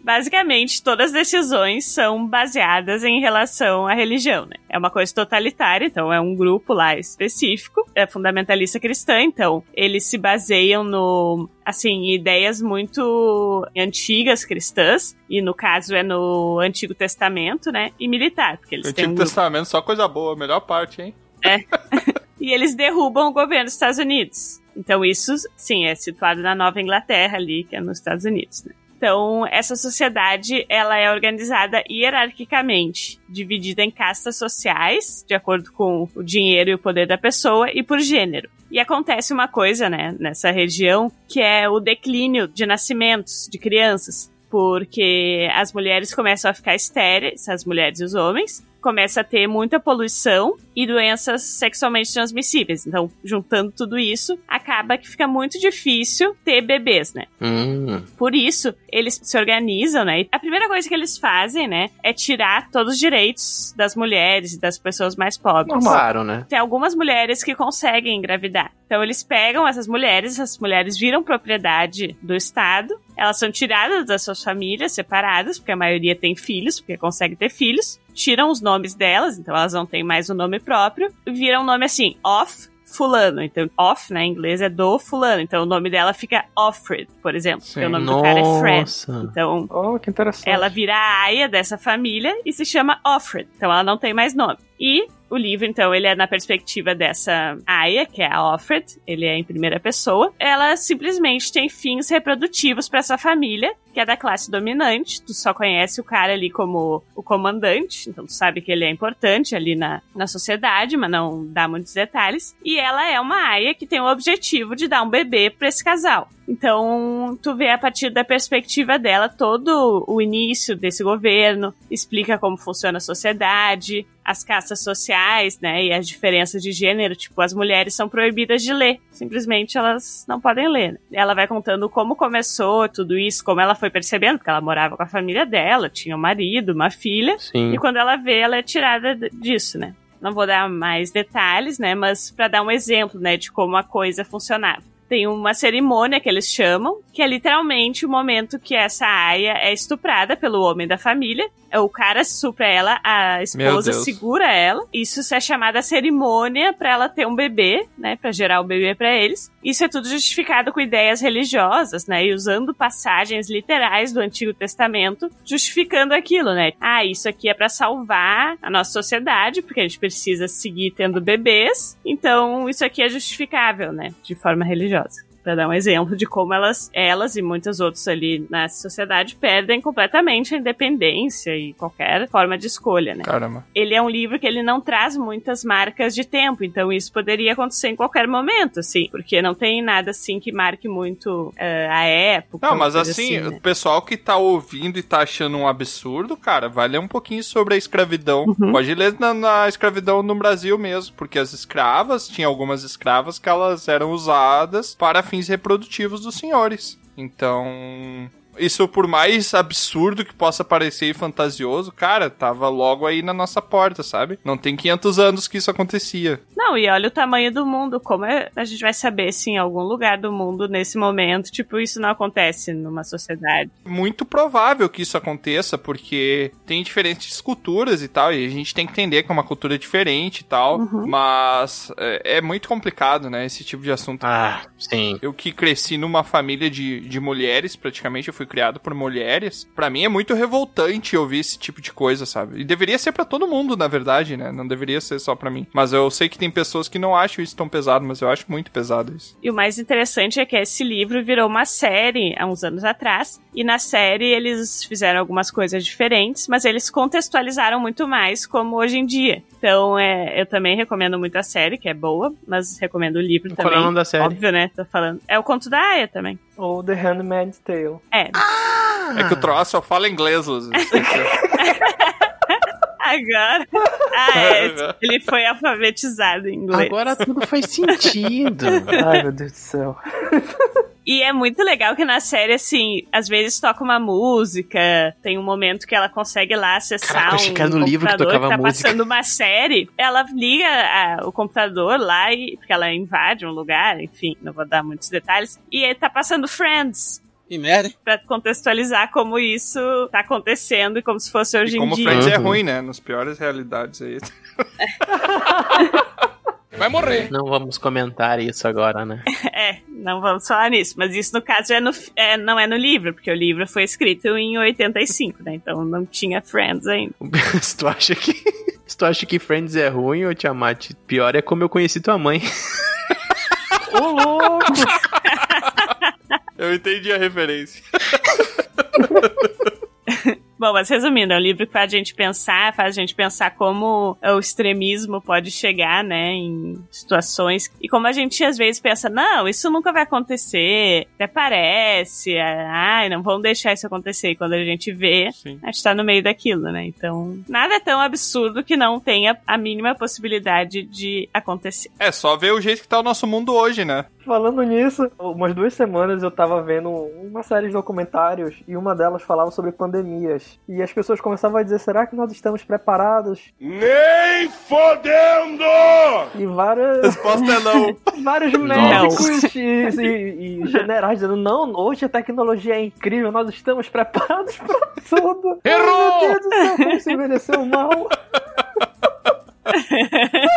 Basicamente, todas as decisões são baseadas em relação à religião, né? É uma coisa totalitária, então é um grupo lá específico, é fundamentalista cristã, então eles se baseiam no, assim, ideias muito antigas cristãs, e no caso é no Antigo Testamento, né? E militar, porque eles têm um Antigo grupo Testamento, só coisa boa, melhor parte, hein? e eles derrubam o governo dos Estados Unidos. Então isso, sim, é situado na Nova Inglaterra ali, que é nos Estados Unidos, né? Então, essa sociedade, ela é organizada hierarquicamente, dividida em castas sociais, de acordo com o dinheiro e o poder da pessoa, e por gênero. E acontece uma coisa, né, nessa região, que é o declínio de nascimentos de crianças, porque as mulheres começam a ficar estéreis, as mulheres e os homens, começa a ter muita poluição e doenças sexualmente transmissíveis. Então, juntando tudo isso, acaba que fica muito difícil ter bebês, né? Hum. Por isso, eles se organizam, né? E a primeira coisa que eles fazem, né, é tirar todos os direitos das mulheres e das pessoas mais pobres. Claro, né? Tem algumas mulheres que conseguem engravidar. Então eles pegam essas mulheres, essas mulheres viram propriedade do Estado, elas são tiradas das suas famílias, separadas, porque a maioria tem filhos, porque consegue ter filhos, tiram os nomes delas, então elas não têm mais o nome próprio, e viram o nome assim, off fulano. Então, off, né, em inglês é do fulano. Então, o nome dela fica Offred, por exemplo. Porque o nome do cara é Fred. Nossa. Então, Oh, que interessante. ela vira a aia dessa família e se chama Offred. Então, ela não tem mais nome. E o livro, então, ele é na perspectiva dessa Aya, que é a Offred, ele é em primeira pessoa. Ela simplesmente tem fins reprodutivos para essa família, que é da classe dominante. Tu só conhece o cara ali como o comandante, então tu sabe que ele é importante ali na, na sociedade, mas não dá muitos detalhes. E ela é uma Aya que tem o objetivo de dar um bebê para esse casal. Então, tu vê a partir da perspectiva dela todo o início desse governo, explica como funciona a sociedade, as castas sociais, né, e as diferenças de gênero, tipo, as mulheres são proibidas de ler, simplesmente elas não podem ler. né? Ela vai contando como começou tudo isso, como ela foi percebendo, porque ela morava com a família dela, tinha um marido, uma filha, Sim. e quando ela vê, ela é tirada disso, né. Não vou dar mais detalhes, né, mas para dar um exemplo, né, de como a coisa funcionava tem uma cerimônia que eles chamam, que é literalmente o momento que essa aia é estuprada pelo homem da família. O cara supra ela, a esposa segura ela. Isso é chamada cerimônia para ela ter um bebê, né, para gerar o bebê para eles. Isso é tudo justificado com ideias religiosas, né, e usando passagens literais do Antigo Testamento, justificando aquilo, né? Ah, isso aqui é para salvar a nossa sociedade, porque a gente precisa seguir tendo bebês. Então, isso aqui é justificável, né, de forma religiosa. Adiós. Pra dar um exemplo de como elas, elas e muitas outras ali na sociedade perdem completamente a independência e qualquer forma de escolha, né? Caramba. ele é um livro que ele não traz muitas marcas de tempo, então isso poderia acontecer em qualquer momento, assim, porque não tem nada assim que marque muito eh, a época. Não, mas coisa assim, né? o pessoal que tá ouvindo e tá achando um absurdo, cara, vai ler um pouquinho sobre a escravidão. Uhum. Pode ler na, na escravidão no Brasil mesmo, porque as escravas, tinha algumas escravas que elas eram usadas para fins reprodutivos dos senhores. Então, isso por mais absurdo que possa parecer e fantasioso, cara, tava logo aí na nossa porta, sabe? Não tem 500 anos que isso acontecia. Não, e olha o tamanho do mundo, como é- a gente vai saber se em algum lugar do mundo nesse momento, tipo, isso não acontece numa sociedade. muito provável que isso aconteça, porque tem diferentes culturas e tal, e a gente tem que entender que é uma cultura diferente e tal, Uhum. mas é, é muito complicado, né, esse tipo de assunto. Ah, sim. Eu que cresci numa família de, de mulheres, praticamente eu fui criado por mulheres, pra mim é muito revoltante ouvir esse tipo de coisa, sabe? E deveria ser pra todo mundo, na verdade, né? Não deveria ser só pra mim. Mas eu sei que tem pessoas que não acham isso tão pesado, mas eu acho muito pesado isso. E o mais interessante é que esse livro virou uma série há uns anos atrás. E na série eles fizeram algumas coisas diferentes, mas eles contextualizaram muito mais como hoje em dia. Então é, eu também recomendo muito a série, que é boa, mas recomendo o livro Qual é o também. nome da série? Óbvio, né? Tô falando. É o conto da Aya também. Ou The Handmaid's Tale. É. É que o troço só fala inglês, Luz. Agora. Ah, é. Ele foi alfabetizado em inglês. Agora tudo faz sentido. Ai, meu Deus do céu. E é muito legal que na série, assim, às vezes toca uma música, tem um momento que ela consegue lá acessar Caraca, um achei que era no livro que computador tocava tá música. passando uma série, ela liga a- o computador lá, e, porque ela invade um lugar, enfim, não vou dar muitos detalhes, e aí tá passando Friends. Que merda. Pra contextualizar como isso tá acontecendo e como se fosse hoje E em como dia. Friends é Uhum. ruim, né? Nas piores realidades aí. Vai morrer. Não vamos comentar isso agora, né? É, não vamos falar nisso, mas isso no caso é no, é, não é no livro, porque o livro foi escrito em 85, né? Então não tinha Friends ainda. Se tu acha que. Se tu acha que Friends é ruim, ô Tiamat, pior é como eu conheci tua mãe. Ô, louco! Eu entendi a referência. Bom, mas resumindo, é um livro que faz a gente pensar, faz a gente pensar como o extremismo pode chegar, né, em situações. E como a gente às vezes pensa, não, isso nunca vai acontecer, até parece, ai, não vamos deixar isso acontecer. E quando a gente vê, Sim. a gente tá no meio daquilo, né? Então, nada é tão absurdo que não tenha a mínima possibilidade de acontecer. É só ver o jeito que tá o nosso mundo hoje, né? Falando nisso, umas duas semanas eu tava vendo uma série de documentários e uma delas falava sobre pandemias. E as pessoas começavam a dizer: será que nós estamos preparados? Nem fodendo! E várias. Resposta é não. vários médicos e, e- e generais dizendo: não, hoje a tecnologia é incrível, nós estamos preparados pra tudo. Errou! Meu Deus do céu, como se envelheceu mal.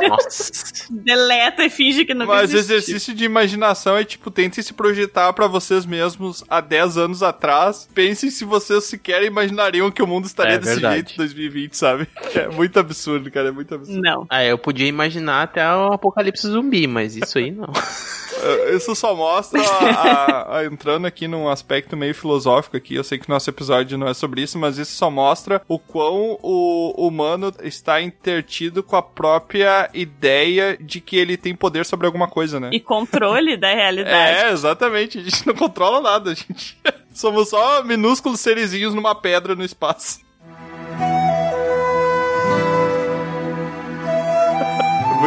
Nossa. Deleta e finge que não Mas existe. exercício de imaginação é tipo, tentem se projetar pra vocês mesmos há 10 anos atrás. Pensem se vocês sequer imaginariam que o mundo estaria É desse verdade. jeito em 2020, sabe? É muito absurdo, cara, é muito absurdo. Não. Ah, eu podia imaginar até o apocalipse zumbi, mas isso aí não. Uh, Isso só mostra a, a- entrando aqui num aspecto meio filosófico aqui. Eu sei que nosso episódio não é sobre isso, mas isso só mostra o quão o humano está intertido com a própria ideia de que ele tem poder sobre alguma coisa, né? E controle da realidade. É, exatamente. A gente não controla nada, a gente. Somos só minúsculos serizinhos numa pedra no espaço.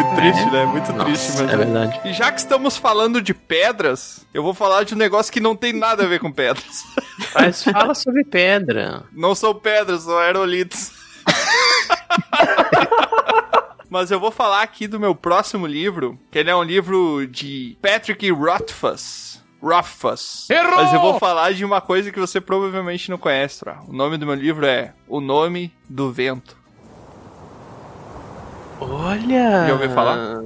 Muito triste, né? Muito triste, mas. é verdade. E já que estamos falando de pedras, eu vou falar de um negócio que não tem nada a ver com pedras. Mas fala sobre pedra. Não são pedras, são aerolitos. Mas eu vou falar aqui do meu próximo livro, que ele é um livro de Patrick Rothfuss. Rothfuss. Errou! Mas eu vou falar de uma coisa que você provavelmente não conhece, Tra. O nome do meu livro é O Nome do Vento. Olha! Já ouviu falar?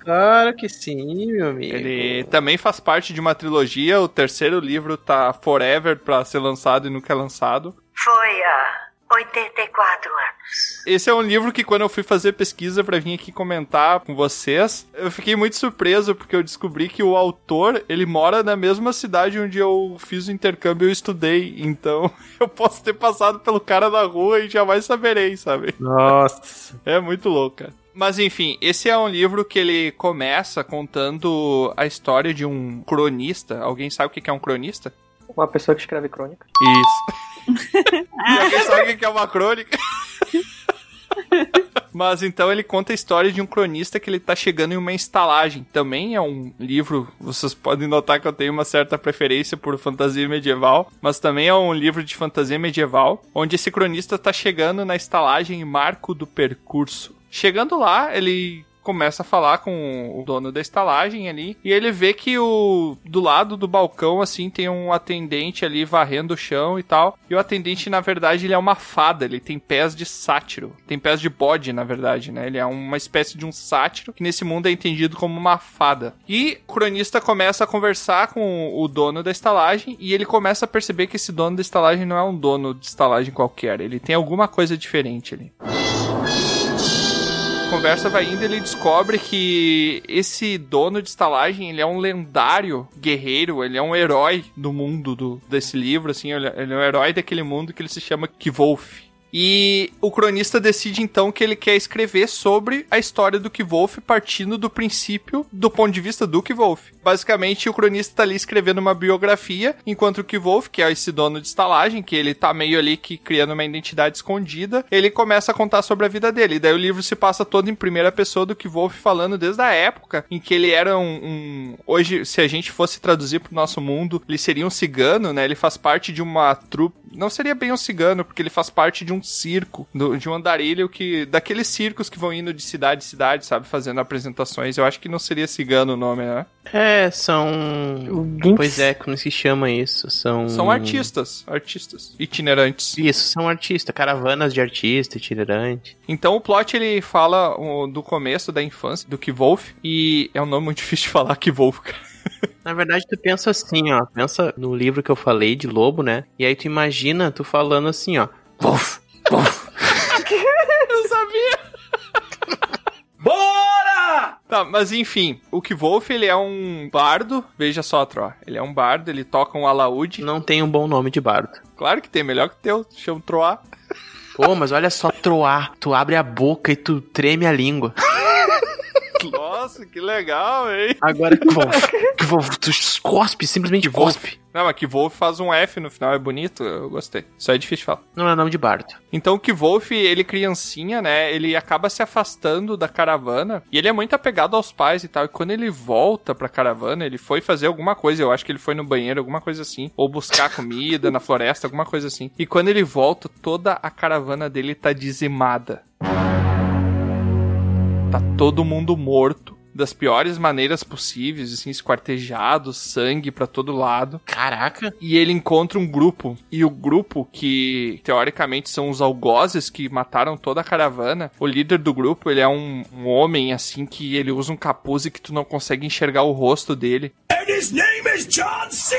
Claro que sim, meu amigo. Ele também faz parte de uma trilogia. O terceiro livro tá forever pra ser lançado e nunca é lançado. Foi há 84 anos. Esse é um livro que quando eu fui fazer pesquisa pra vir aqui comentar com vocês, eu fiquei muito surpreso porque eu descobri que o autor, ele mora na mesma cidade onde eu fiz o intercâmbio e eu estudei. Então, eu posso ter passado pelo cara na rua e jamais saberei, sabe? Nossa. É muito louco, cara. Mas enfim, esse é um livro que ele começa contando a história de um cronista. Alguém sabe o que é um cronista? Uma pessoa que escreve crônica. Isso. e alguém sabe o que é uma crônica? Mas então ele conta a história de um cronista que ele tá chegando em uma estalagem. Também é um livro, vocês podem notar que eu tenho uma certa preferência por fantasia medieval, mas também é um livro de fantasia medieval, onde esse cronista tá chegando na estalagem Marco do Percurso. Chegando lá, ele começa a falar com o dono da estalagem ali e ele vê que o do lado do balcão assim tem um atendente ali varrendo o chão e tal. E o atendente na verdade ele é uma fada, ele tem pés de sátiro, tem pés de bode na verdade, né? Ele é uma espécie de um sátiro que nesse mundo é entendido como uma fada. E o cronista começa a conversar com o dono da estalagem e ele começa a perceber que esse dono da estalagem não é um dono de estalagem qualquer, ele tem alguma coisa diferente ali conversa vai indo, ele descobre que esse dono de estalagem, ele é um lendário guerreiro, ele é um herói do mundo do, desse livro, assim, ele, ele é um herói daquele mundo que ele se chama Kvolf. E o cronista decide então que ele quer escrever sobre a história do Kvolf partindo do princípio do ponto de vista do Kvolf. Basicamente, o cronista tá ali escrevendo uma biografia, enquanto o Kvolf, que é esse dono de estalagem, que ele tá meio ali que criando uma identidade escondida, ele começa a contar sobre a vida dele. E daí o livro se passa todo em primeira pessoa do Kvolf falando desde a época em que ele era um, um... Hoje, se a gente fosse traduzir pro nosso mundo, ele seria um cigano, né? Ele faz parte de uma trupe... Não seria bem um cigano, porque ele faz parte de um circo, do, de um andarilho que... Daqueles circos que vão indo de cidade em cidade, sabe? Fazendo apresentações. Eu acho que não seria cigano o nome, né? É, são. Pois é, como se chama isso? São. São artistas. Artistas. Itinerantes. Isso, são artistas. Caravanas de artista, itinerante. Então o plot ele fala o, do começo da infância do Kvolf. E é um nome muito difícil de falar, Kvolf, cara. Na verdade, tu pensa assim, ó. Pensa no livro que eu falei de lobo, né? E aí tu imagina tu falando assim, ó. Wolf, sabia! Bora! Tá, mas enfim, o Kvolf, ele é um bardo, veja só, Tro, ele é um bardo, ele toca um alaúde. Não tem um bom nome de bardo. Claro que tem, melhor que teu, chama Troá. Pô, mas olha só, Troá, tu abre a boca e tu treme a língua. Nossa, que legal, hein? Agora que Wolf. Que Wolf, tu cospe, simplesmente cospe. Não, mas que Wolf faz um F no final, é bonito, eu gostei. Só é difícil de falar. Não é nome de bardo. Então o Kvolf, ele criancinha, né, ele acaba se afastando da caravana, e ele é muito apegado aos pais e tal, e quando ele volta pra caravana, ele foi fazer alguma coisa, eu acho que ele foi no banheiro, alguma coisa assim, ou buscar comida na floresta, alguma coisa assim. E quando ele volta, toda a caravana dele tá dizimada. Tá todo mundo morto das piores maneiras possíveis, assim, esquartejado, sangue para todo lado. Caraca! E ele encontra um grupo, e o grupo que teoricamente são os algozes que mataram toda a caravana, o líder do grupo, ele é um, um homem assim que ele usa um capuz e que tu não consegue enxergar o rosto dele. And his name is John C.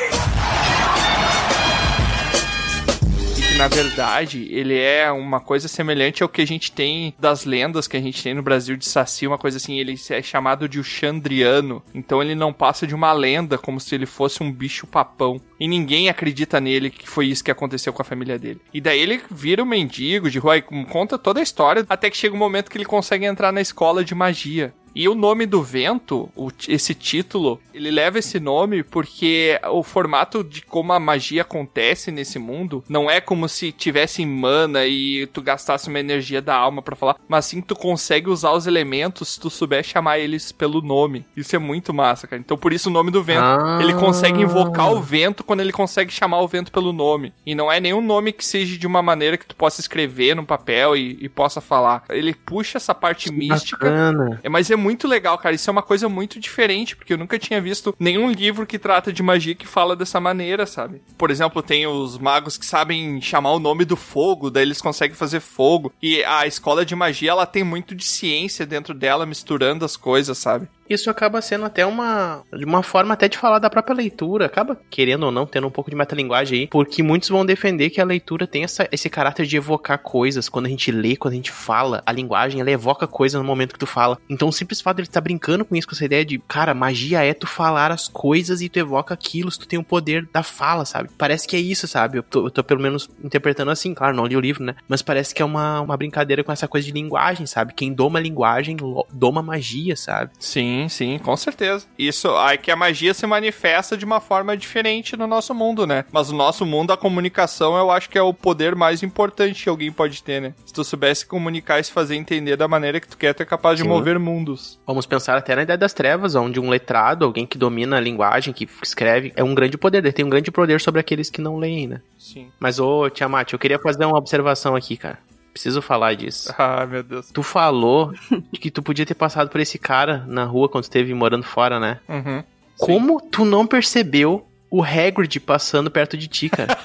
na verdade, ele é uma coisa semelhante ao que a gente tem das lendas que a gente tem no Brasil de Saci, uma coisa assim, ele é chamado de o Xandriano. Então ele não passa de uma lenda, como se ele fosse um bicho papão. E ninguém acredita nele que foi isso que aconteceu com a família dele. E daí ele vira um mendigo de rua e conta toda a história, até que chega um momento que ele consegue entrar na escola de magia. E o nome do vento, o, esse título, ele leva esse nome porque o formato de como a magia acontece nesse mundo não é como se tivesse mana e tu gastasse uma energia da alma para falar, mas sim tu consegue usar os elementos se tu souber chamar eles pelo nome. Isso é muito massa, cara. Então por isso o nome do vento. Ah. Ele consegue invocar o vento quando ele consegue chamar o vento pelo nome. E não é nenhum nome que seja de uma maneira que tu possa escrever no papel e, e possa falar. Ele puxa essa parte mística. Bacana. É, mas é muito legal, cara. Isso é uma coisa muito diferente, porque eu nunca tinha visto nenhum livro que trata de magia que fala dessa maneira, sabe? Por exemplo, tem os magos que sabem chamar o nome do fogo, daí eles conseguem fazer fogo. E a escola de magia, ela tem muito de ciência dentro dela, misturando as coisas, sabe? Isso acaba sendo até uma, uma forma até de falar da própria leitura. Acaba, querendo ou não, tendo um pouco de metalinguagem aí. Porque muitos vão defender que a leitura tem essa, esse caráter de evocar coisas. Quando a gente lê, quando a gente fala, a linguagem, ela evoca coisas no momento que tu fala. Então o simples fato de ele estar tá brincando com isso, com essa ideia de, cara, magia é tu falar as coisas e tu evoca aquilo, se tu tem o poder da fala, sabe? Parece que é isso, sabe? Eu tô, eu tô pelo menos interpretando assim, claro, não li o livro, né? Mas parece que é uma, uma brincadeira com essa coisa de linguagem, sabe? Quem doma a linguagem, doma magia, sabe? Sim, sim, com certeza. Isso, aí que a magia se manifesta de uma forma diferente no nosso mundo, né? Mas o nosso mundo, a comunicação, eu acho que é o poder mais importante que alguém pode ter, né? Se tu soubesse comunicar e se fazer entender da maneira que tu quer, tu é capaz de Sim. mover mundos. Vamos pensar até na ideia das trevas, onde um letrado, alguém que domina a linguagem, que escreve, é um grande poder. Ele tem um grande poder sobre aqueles que não leem, né? Sim. Mas, ô, Tiamat, eu queria fazer uma observação aqui, cara. Preciso falar disso. Ah, meu Deus. Tu falou que tu podia ter passado por esse cara na rua quando esteve morando fora, né? Uhum. Como tu não percebeu o Hagrid passando perto de ti, cara?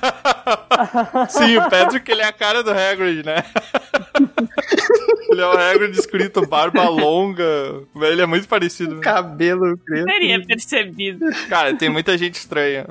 Sim, o Patrick, ele é a cara do Hagrid, né? ele é o Hagrid escrito barba longa. Ele é muito parecido. Cabelo preto. Teria percebido. Cara, tem muita gente estranha.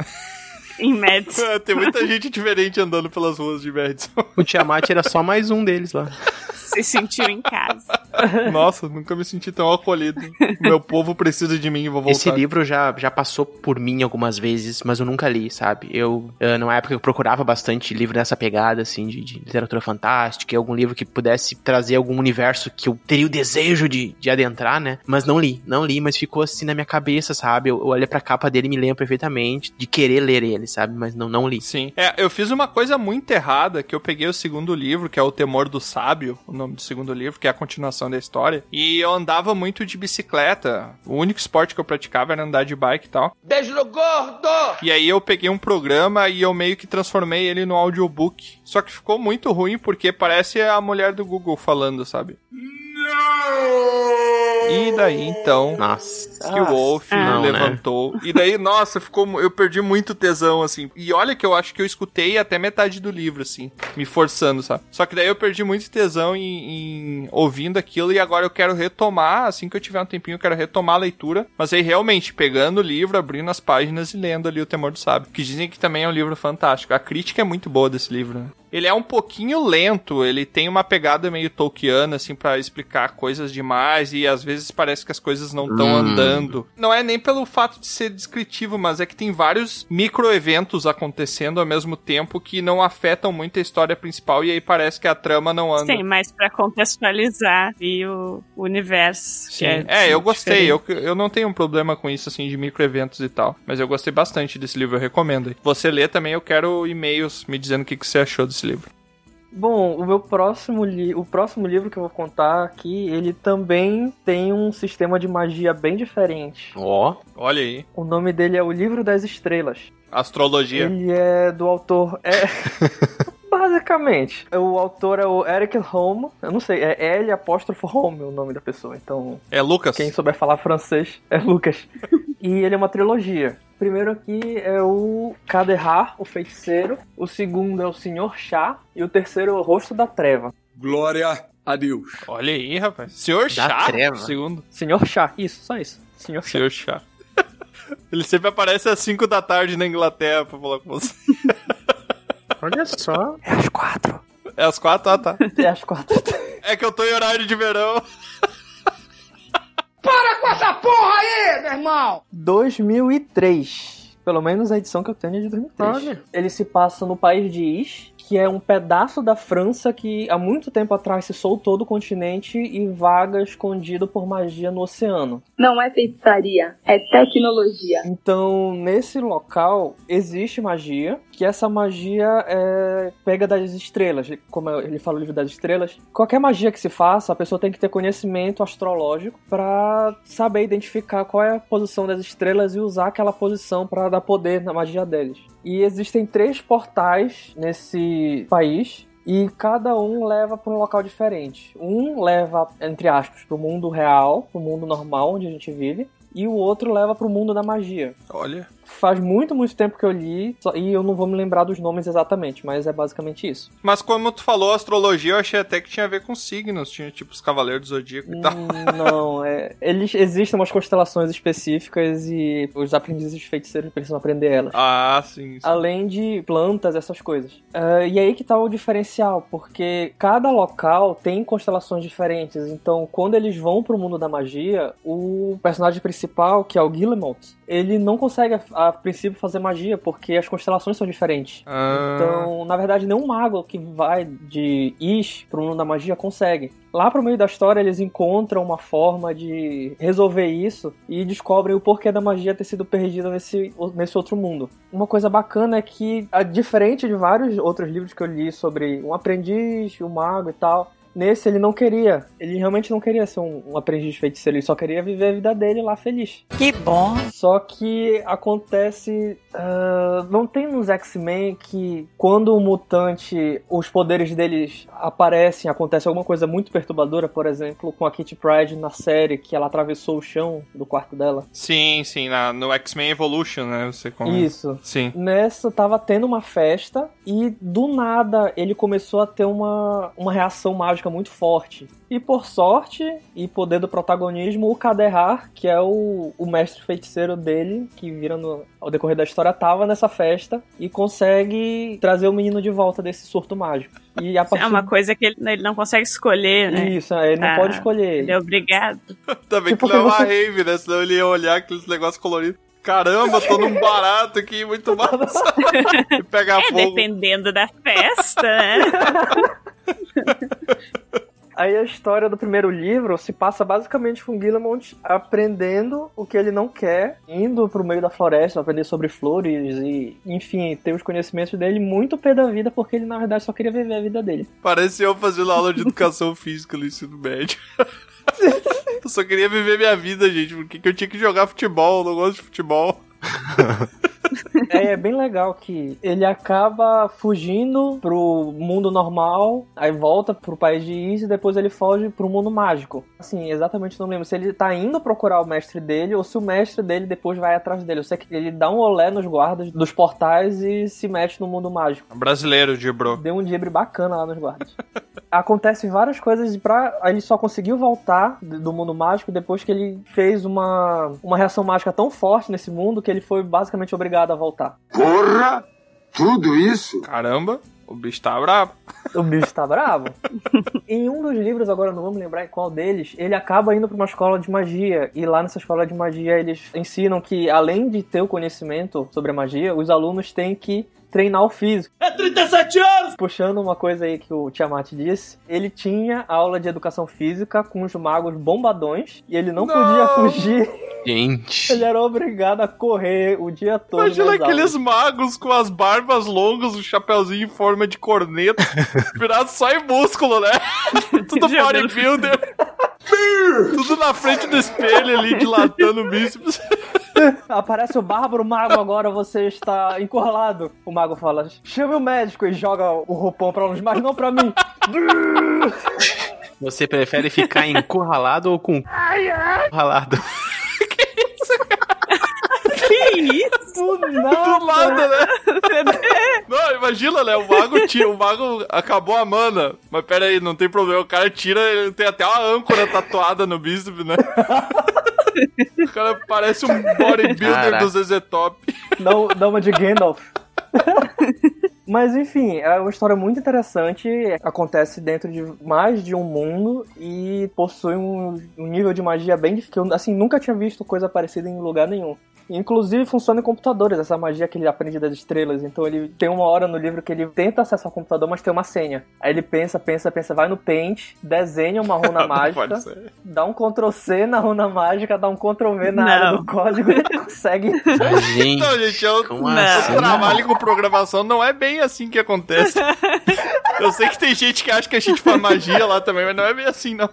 Em Madison. tem muita gente diferente andando pelas ruas de Madison. O Tiamat era só mais um deles lá. Se sentiu em casa. Nossa, nunca me senti tão acolhido. Meu povo precisa de mim, vou voltar. Esse livro já, já passou por mim algumas vezes, mas eu nunca li, sabe? Eu, eu numa época, eu procurava bastante livro nessa pegada, assim, de, de literatura fantástica, algum livro que pudesse trazer algum universo que eu teria o desejo de, de adentrar, né? Mas não li, não li, mas ficou assim na minha cabeça, sabe? Eu, eu olhei pra capa dele e me lembro perfeitamente de querer ler ele, sabe? Mas não, não li. Sim. É, eu fiz uma coisa muito errada, que eu peguei o segundo livro, que é O Temor do Sábio, o nome do segundo livro, que é a continuação da história, e eu andava muito de bicicleta. O único esporte que eu praticava era andar de bike e tal. Beijo no gordo! E aí eu peguei um programa e eu meio que transformei ele no audiobook. Só que ficou muito ruim porque parece a mulher do Google falando, sabe? E daí então, nossa, que o Wolf não, levantou. Né? E daí, nossa, ficou, eu perdi muito tesão assim. E olha que eu acho que eu escutei até metade do livro assim, me forçando, sabe? Só que daí eu perdi muito tesão em, em ouvindo aquilo e agora eu quero retomar, assim que eu tiver um tempinho, eu quero retomar a leitura, mas aí realmente pegando o livro, abrindo as páginas e lendo ali o Temor do Sábio, que dizem que também é um livro fantástico. A crítica é muito boa desse livro, né? Ele é um pouquinho lento, ele tem uma pegada meio tolkiana, assim, para explicar coisas demais e às vezes parece que as coisas não estão Hum. andando. Não é nem pelo fato de ser descritivo, mas é que tem vários microeventos acontecendo ao mesmo tempo que não afetam muito a história principal e aí parece que a trama não anda. Sim, mas pra contextualizar e o universo. que Sim. é, É, eu gostei. Eu, diferente. eu não tenho um problema com isso, assim, de microeventos e tal. Mas eu gostei bastante desse livro, eu recomendo. Você lê também, eu quero e-mails me dizendo o que, que você achou desse livro. Bom, o meu próximo li o próximo livro que eu vou contar aqui, ele também tem um sistema de magia bem diferente. Ó. Olha aí. O nome dele é O Livro das Estrelas. Astrologia. Ele é do autor. É. Basicamente, o autor é o Eric Home. Eu não sei, é L apóstrofo Home o nome da pessoa. Então, É Lucas? quem souber falar francês é Lucas. e ele é uma trilogia. O primeiro aqui é o Kaderhar, o feiticeiro. O segundo é o Senhor Chá. E o terceiro é o Rosto da Treva. Glória a Deus. Olha aí, rapaz. Senhor Da Chá? treva. Segundo. Senhor Chá, isso, só isso. Senhor Chá. Senhor Chá. Ele sempre aparece às 5 da tarde na Inglaterra pra falar com você. Olha só. É às quatro. É às 4? Ah, tá. É às quatro. É que eu tô em horário de verão. Para com essa porra aí, meu irmão! 2003. Pelo menos a edição que eu tenho é de 2003. Olha. Ele se passa no país de Is, que é um pedaço da França que há muito tempo atrás se soltou do continente e vaga escondido por magia no oceano. Não é feitiçaria, é tecnologia. Então, nesse local existe magia, que essa magia é pega das estrelas. Como ele fala no livro das estrelas, qualquer magia que se faça, a pessoa tem que ter conhecimento astrológico para saber identificar qual é a posição das estrelas e usar aquela posição para dar poder na magia deles. E existem três portais nesse país e cada um leva para um local diferente. Um leva, entre aspas, para o mundo real, para o mundo normal onde a gente vive, e o outro leva para o mundo da magia. Olha. Faz muito, muito tempo que eu li e eu não vou me lembrar dos nomes exatamente, mas é basicamente isso. Mas como tu falou astrologia, eu achei até que tinha a ver com signos. Tinha tipo os Cavaleiros do Zodíaco e tal. Hum, Não, é, eles existem umas constelações específicas e os aprendizes de feiticeiros precisam aprender elas. Ah, sim. sim. Além de plantas, essas coisas. Ah, e aí que tá o diferencial, porque cada local tem constelações diferentes. Então, quando eles vão pro mundo da magia, o personagem principal, que é o Guillemot, ele não consegue, a, a princípio, fazer magia, porque as constelações são diferentes. Ah. Então, na verdade, nenhum mago que vai de Ish pro mundo da magia consegue. Lá pro meio da história, eles encontram uma forma de resolver isso e descobrem o porquê da magia ter sido perdida nesse, nesse outro mundo. Uma coisa bacana é que, diferente de vários outros livros que eu li sobre um aprendiz, um mago e tal, Nesse ele não queria, ele realmente não queria ser um, um aprendiz de feiticeiro, ele só queria viver a vida dele lá feliz. Que bom! Só que acontece. ah, não tem nos X-Men que quando o mutante, os poderes deles aparecem, acontece alguma coisa muito perturbadora, por exemplo, com a Kitty Pryde na série, que ela atravessou o chão do quarto dela. Sim, sim, na, no X-Men Evolution, né? Você como... Isso. Sim. Nessa tava tendo uma festa e do nada ele começou a ter uma, uma reação mágica muito forte. E por sorte e poder do protagonismo, o Kaderhar, que é o, o mestre feiticeiro dele, que vira no, ao decorrer da história, tava nessa festa e consegue trazer o menino de volta desse surto mágico. E a partir É uma coisa que ele, ele não consegue escolher, né? Isso, ele não Ah, pode escolher. Ele é obrigado. Também Tipo que não é uma que rave, né? Senão ele ia olhar aqueles negócios coloridos. Caramba, tô num barato aqui, muito massa. e pegar É, fogo. dependendo da festa, né? Aí a história do primeiro livro se passa basicamente com Guillemot aprendendo o que ele não quer, indo pro meio da floresta, aprender sobre flores e, enfim, ter os conhecimentos dele muito pé da vida, porque ele na verdade só queria viver a vida dele. Parece eu fazendo aula de educação física no ensino médio. eu só queria viver minha vida, gente. Por que que eu tinha que jogar futebol? Eu não gosto de futebol. É, é bem legal que ele acaba fugindo pro mundo normal, aí volta pro país de Is e depois ele foge pro mundo mágico. Assim, exatamente não lembro se ele tá indo procurar o mestre dele ou se o mestre dele depois vai atrás dele. Eu sei que ele dá um olé nos guardas dos portais e se mete no mundo mágico. Brasileiro, Gibro. Deu um dibre bacana lá nos guardas. Acontece várias coisas e pra... ele só conseguiu voltar do mundo mágico depois que ele fez uma, uma reação mágica tão forte nesse mundo que ele foi basicamente obrigado a voltar. Porra! Tudo isso? Caramba. O bicho tá brabo. O bicho tá bravo. em um dos livros, agora não me lembrar em qual deles, ele acaba indo pra uma escola de magia. E lá nessa escola de magia eles ensinam que, além de ter o conhecimento sobre a magia, os alunos têm que treinar o físico. É 37 anos! Puxando uma coisa aí que o Tiamat disse, ele tinha aula de educação física com os magos bombadões e ele não, não. podia fugir. Gente. Ele era obrigado a correr o dia todo. Imagina aqueles magos com as barbas longas, o chapéuzinho em forma de corneta, virado só em músculo, né? Tudo bodybuilder. Tudo na frente do espelho ali, dilatando o bíceps. Aparece o Bárbaro Mago agora, você está encurralado. O mago fala: chame o médico e joga o roupão pra longe, mas não pra mim. Você prefere ficar encurralado ou com encurralado? que isso, Que isso? Do nada. Do nada, né? não, imagina, né? O mago, tira, o mago acabou a mana. Mas pera aí, não tem problema. O cara tira, ele tem até uma âncora tatuada no bíceps, né? O cara parece um bodybuilder Caraca. do ZZ Top. Não, não uma de Gandalf. Mas enfim, é uma história muito interessante. Acontece dentro de mais de um mundo e possui um, um nível de magia bem difícil. Eu, assim, nunca tinha visto coisa parecida em lugar nenhum. Inclusive funciona em computadores, essa magia que ele aprende das estrelas. Então ele tem uma hora no livro que ele tenta acessar o computador, mas tem uma senha. Aí ele pensa, pensa, pensa, vai no Paint, desenha uma runa mágica, dá um Ctrl C na runa mágica, dá um Ctrl V na não. área do código e ele consegue. gente, então, gente, eu, eu assim? trabalho com programação, não é bem assim que acontece. eu sei que tem gente que acha que a gente faz magia lá também, mas não é bem assim, não.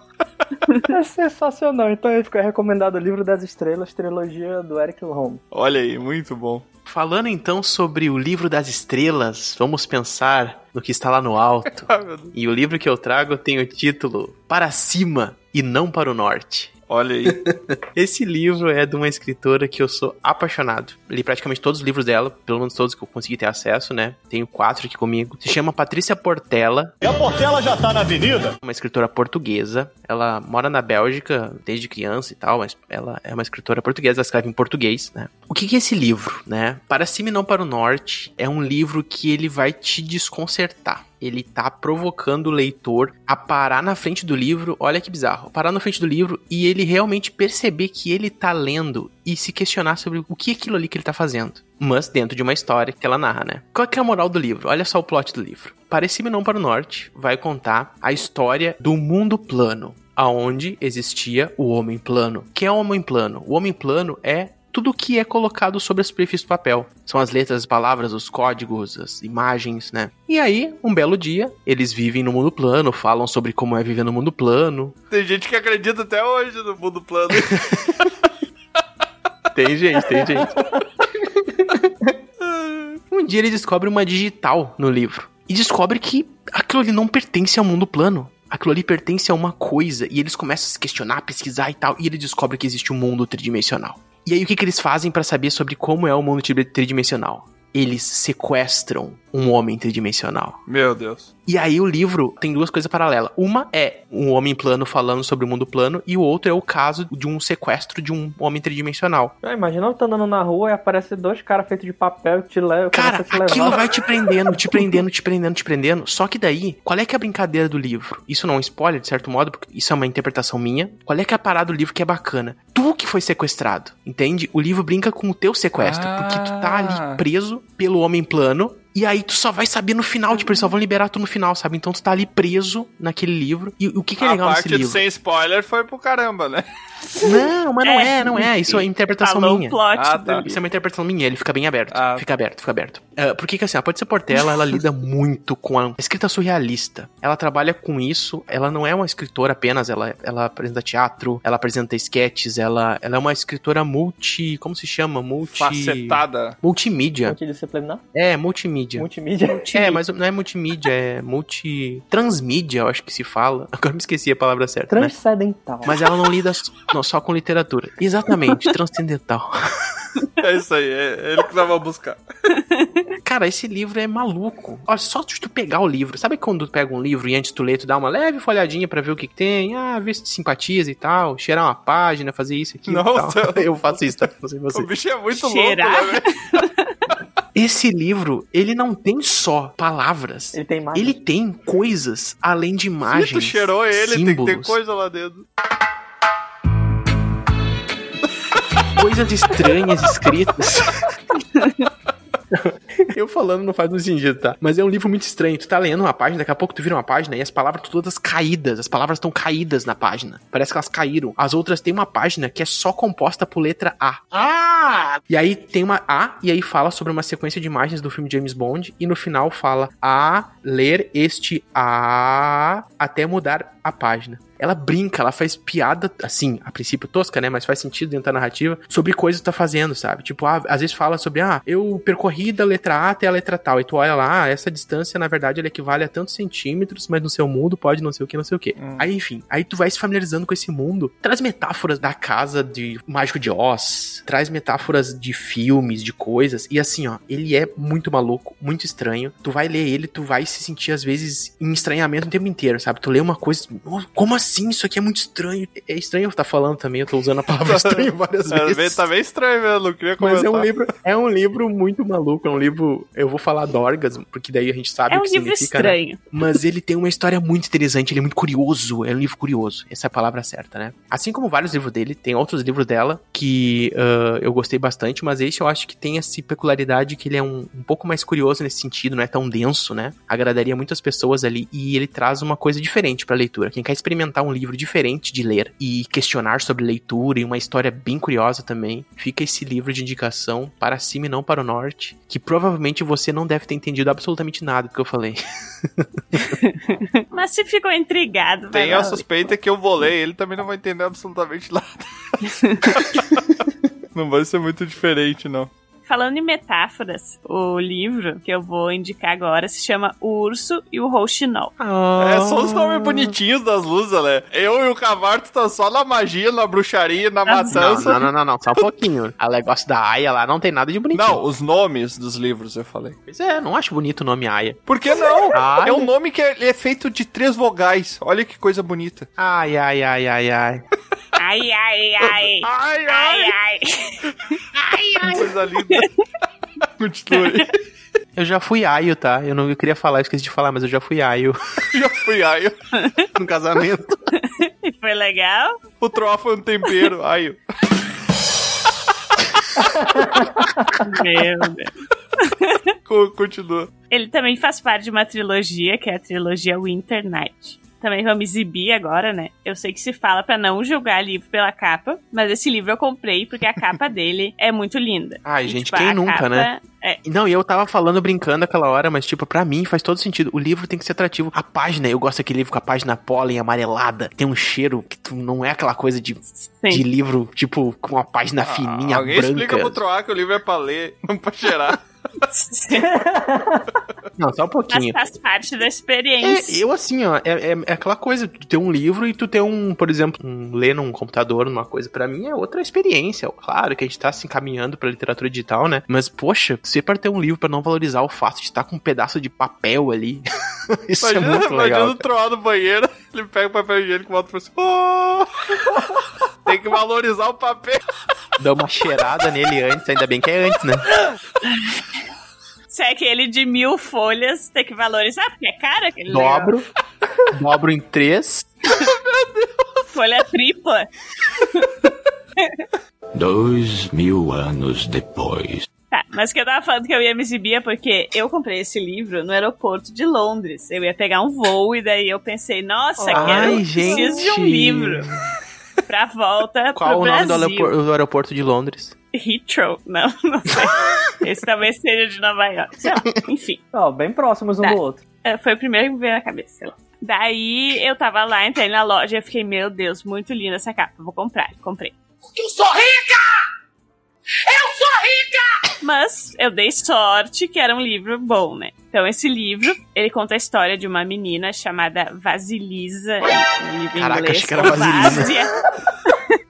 É sensacional. Então aí fica recomendado o livro das estrelas, trilogia do Eric Home. Olha aí, muito bom. Falando então sobre o livro das estrelas, vamos pensar no que está lá no alto. e o livro que eu trago tem o título Para cima e não para o norte. Olha aí. Esse livro é de uma escritora que eu sou apaixonado. Li praticamente todos os livros dela, pelo menos todos que eu consegui ter acesso, né? Tenho quatro aqui comigo. Se chama Patrícia Portela. E a Portela já tá na avenida? Uma escritora portuguesa. Ela mora na Bélgica desde criança e tal, mas ela é uma escritora portuguesa, ela escreve em português, né? O que é esse livro, né? Para cima e não para o norte é um livro que ele vai te desconcertar ele tá provocando o leitor a parar na frente do livro, olha que bizarro, parar na frente do livro e ele realmente perceber que ele tá lendo e se questionar sobre o que é aquilo ali que ele tá fazendo. Mas dentro de uma história que ela narra, né? Qual é a moral do livro? Olha só o plot do livro. Parece-me não para o norte vai contar a história do mundo plano, aonde existia o homem plano. Quem é o homem plano? O homem plano é tudo que é colocado sobre a superfície do papel. São as letras, as palavras, os códigos, as imagens, né? E aí, um belo dia, eles vivem no mundo plano, falam sobre como é viver no mundo plano. Tem gente que acredita até hoje no mundo plano. tem gente, tem gente. um dia ele descobre uma digital no livro. E descobre que aquilo ali não pertence ao mundo plano aquilo ali pertence a uma coisa e eles começam a se questionar, pesquisar e tal, e ele descobre que existe um mundo tridimensional. E aí o que, que eles fazem para saber sobre como é o mundo tridimensional? Eles sequestram um homem tridimensional. Meu Deus. E aí o livro tem duas coisas paralelas. Uma é um homem plano falando sobre o mundo plano e o outro é o caso de um sequestro de um homem tridimensional. Ah, imagina eu tô andando na rua e aparece dois caras feitos de papel que te levam. Cara, te aquilo vai te prendendo, te prendendo, te prendendo, te prendendo. Só que daí, qual é que é a brincadeira do livro? Isso não é um spoiler, de certo modo, porque isso é uma interpretação minha. Qual é que é a parada do livro que é bacana? Tu que foi sequestrado, entende? O livro brinca com o teu sequestro, ah. porque tu tá ali ah. preso pelo homem plano e aí tu só vai saber no final, tipo, eles só vão liberar tu no final, sabe? Então tu tá ali preso naquele livro. E o que, que é legal nesse livro? A parte sem spoiler foi pro caramba, né? Não, mas não é, é não é. Isso é interpretação minha. Plot ah, tá. Isso é uma interpretação minha, ele fica bem aberto. Ah. Fica aberto, fica aberto. Uh, porque que assim, a Pode Ser Portela, ela lida muito com a escrita surrealista. Ela trabalha com isso, ela não é uma escritora apenas, ela, ela apresenta teatro, ela apresenta sketches, ela, ela é uma escritora multi. Como se chama? Multi. Facetada. Multimídia. Multidisciplinar? É, multimídia. Multimídia? É, mas não é multimídia, é multi. Transmídia, eu acho que se fala. Agora me esqueci a palavra certa. Né? Transcendental. Né? Mas ela não lida não, só com literatura. Exatamente, transcendental. É isso aí, é ele que vamos buscar. Cara, esse livro é maluco. Olha, só de tu pegar o livro. Sabe quando tu pega um livro e antes tu lê, tu dá uma leve folhadinha para ver o que, que, tem? Ah, ver se simpatiza e tal. Cheirar uma página, fazer isso aqui. Nossa, eu faço isso, tá? Não sei você. O bicho é muito Cheirar? louco, né? Esse livro, ele não tem só palavras. Ele tem imagens. Ele tem coisas além de imagens. Se tu cheirou ele, tem que ter símbolos, coisa lá dentro. Coisas estranhas escritas. Eu falando não faz muito sentido, tá? Mas é um livro muito estranho. Tu tá lendo uma página, daqui a pouco tu vira uma página e as palavras estão todas caídas. As palavras estão caídas na página. Parece que elas caíram. As outras têm uma página que é só composta por letra A. Ah! E aí tem uma A, e aí fala sobre uma sequência de imagens do filme James Bond, e no final fala A, ler este A, até mudar a página ela brinca, ela faz piada, assim, a princípio tosca, né? Mas faz sentido dentro da narrativa, sobre coisas que tá fazendo, sabe? Tipo, ah, às vezes fala sobre, ah, eu percorri da letra A até a letra tal. E tu olha lá, ah, essa distância, na verdade, ela equivale a tantos centímetros, mas no seu mundo pode não sei o que, não sei o que. Hum. Aí, enfim, aí tu vai se familiarizando com esse mundo. Traz metáforas da casa de Mágico de Oz, traz metáforas de filmes, de coisas. E assim, ó, ele é muito maluco, muito estranho. Tu vai ler ele, tu vai se sentir, às vezes, em estranhamento o tempo inteiro, sabe? Tu lê uma coisa, "Nossa, como assim? Isso aqui é muito estranho. É estranho eu estar falando também, eu tô usando a palavra estranho várias É, vezes. tá bem estranho mesmo, não queria comentar. Mas é um livro, é um livro muito maluco, é um livro, eu vou falar Dorgas, porque daí a gente sabe É o um que livro significa, né? estranho. Mas ele tem uma história muito interessante, ele é muito curioso, é um livro curioso, essa é a palavra certa, né? Assim como vários livros dele, tem outros livros dela que ah, eu gostei bastante, mas esse eu acho que tem essa peculiaridade que ele é um, um pouco mais curioso nesse sentido, não é tão denso, né? Agradaria muitas pessoas ali e ele traz uma coisa diferente pra leitura. Quem quer experimentar um livro diferente de ler e questionar sobre leitura e uma história bem curiosa também, fica esse livro de indicação para cima e não para o norte, que provavelmente você não deve ter entendido absolutamente nada do que eu falei. Mas se ficou intrigado, vai Tem a suspeita que eu vou ler, ele também não vai entender absolutamente nada. não vai ser muito diferente, não. Falando em metáforas, o livro que eu vou indicar agora se chama O Urso e o Rouxinol. É só os nomes bonitinhos das luzes, né? Eu e o Cavarto tá só na magia, na bruxaria, na Não, matança. não, não, não, não, só um pouquinho. A negócio da Aya lá não tem nada de bonitinho. Não, os nomes dos livros eu falei. Pois é, não acho bonito o nome Aya. Por que não? Ai. É um nome que é, ele é feito de três vogais. Olha que coisa bonita. Ai, ai, ai, ai, ai. Ai, ai, ai. Ai, ai, ai. Que coisa linda. Continue. Eu já fui Aio, tá? Eu não eu queria falar, eu esqueci de falar, mas eu já fui Aio Já fui Aio. no casamento. Foi legal? O Troá foi um tempero. Aio. Meu Deus. Co- Continua. Ele também faz parte de uma trilogia, que é a trilogia Winter Night. Também vamos exibir agora, né? Eu sei que se fala pra não julgar livro pela capa, mas esse livro eu comprei porque a capa dele é muito linda. Ai, E, gente, tipo, quem nunca, capa né? É, Não, e eu tava falando brincando aquela hora, mas tipo, pra mim faz todo sentido. O livro tem que ser atrativo. A página, eu gosto daquele livro com a página pólen amarelada. Tem um cheiro que tu, não é aquela coisa de, de livro, tipo, com uma página fininha, Ah, Alguém branca. explica pro Troá que o livro é pra ler, não pra cheirar. Não, só um mas pouquinho. faz parte da experiência. É, eu assim, ó, é, é, é aquela coisa, tu ter um livro e tu ter um, por exemplo, um, ler num computador, numa coisa, pra mim é outra experiência. Claro que a gente tá se encaminhando pra literatura digital, né? Mas, poxa, você para ter um livro pra não valorizar o fato de estar com um pedaço de papel ali. Isso imagina, é muito imagina legal. o Troá no banheiro, ele pega o papel higiênico e volta pra cima. Oh! Tem que valorizar o papel. Dá uma cheirada nele antes, ainda bem que é antes, né? Se é aquele de mil folhas, tem que valorizar, porque é cara aquele Dobro, dobro em três. negócio. Folha tripla. Dois mil anos depois. Tá, mas o que eu tava falando que eu ia me exibir é porque eu comprei esse livro no aeroporto de Londres. Eu ia pegar um voo e daí eu pensei, nossa, Ai, quero, gente. preciso de um livro pra volta Qual pro o nome do Brasil. aeroporto, do aeroporto de Londres? Heathrow? Não, não sei. Esse talvez seja de Nova York. Sei lá, enfim. Ó, bem próximos um Tá. do outro. É, Foi o primeiro que me veio na cabeça, sei lá. Daí eu tava lá, entrei na loja e fiquei, meu Deus, muito linda essa capa, vou comprar. Comprei. Eu sou rica! Eu sou rica! Mas eu dei sorte que era um livro bom, né? Então esse livro, ele conta a história de uma menina chamada Vasilisa. em livro em Caraca, inglês, achei que era Vasilisa.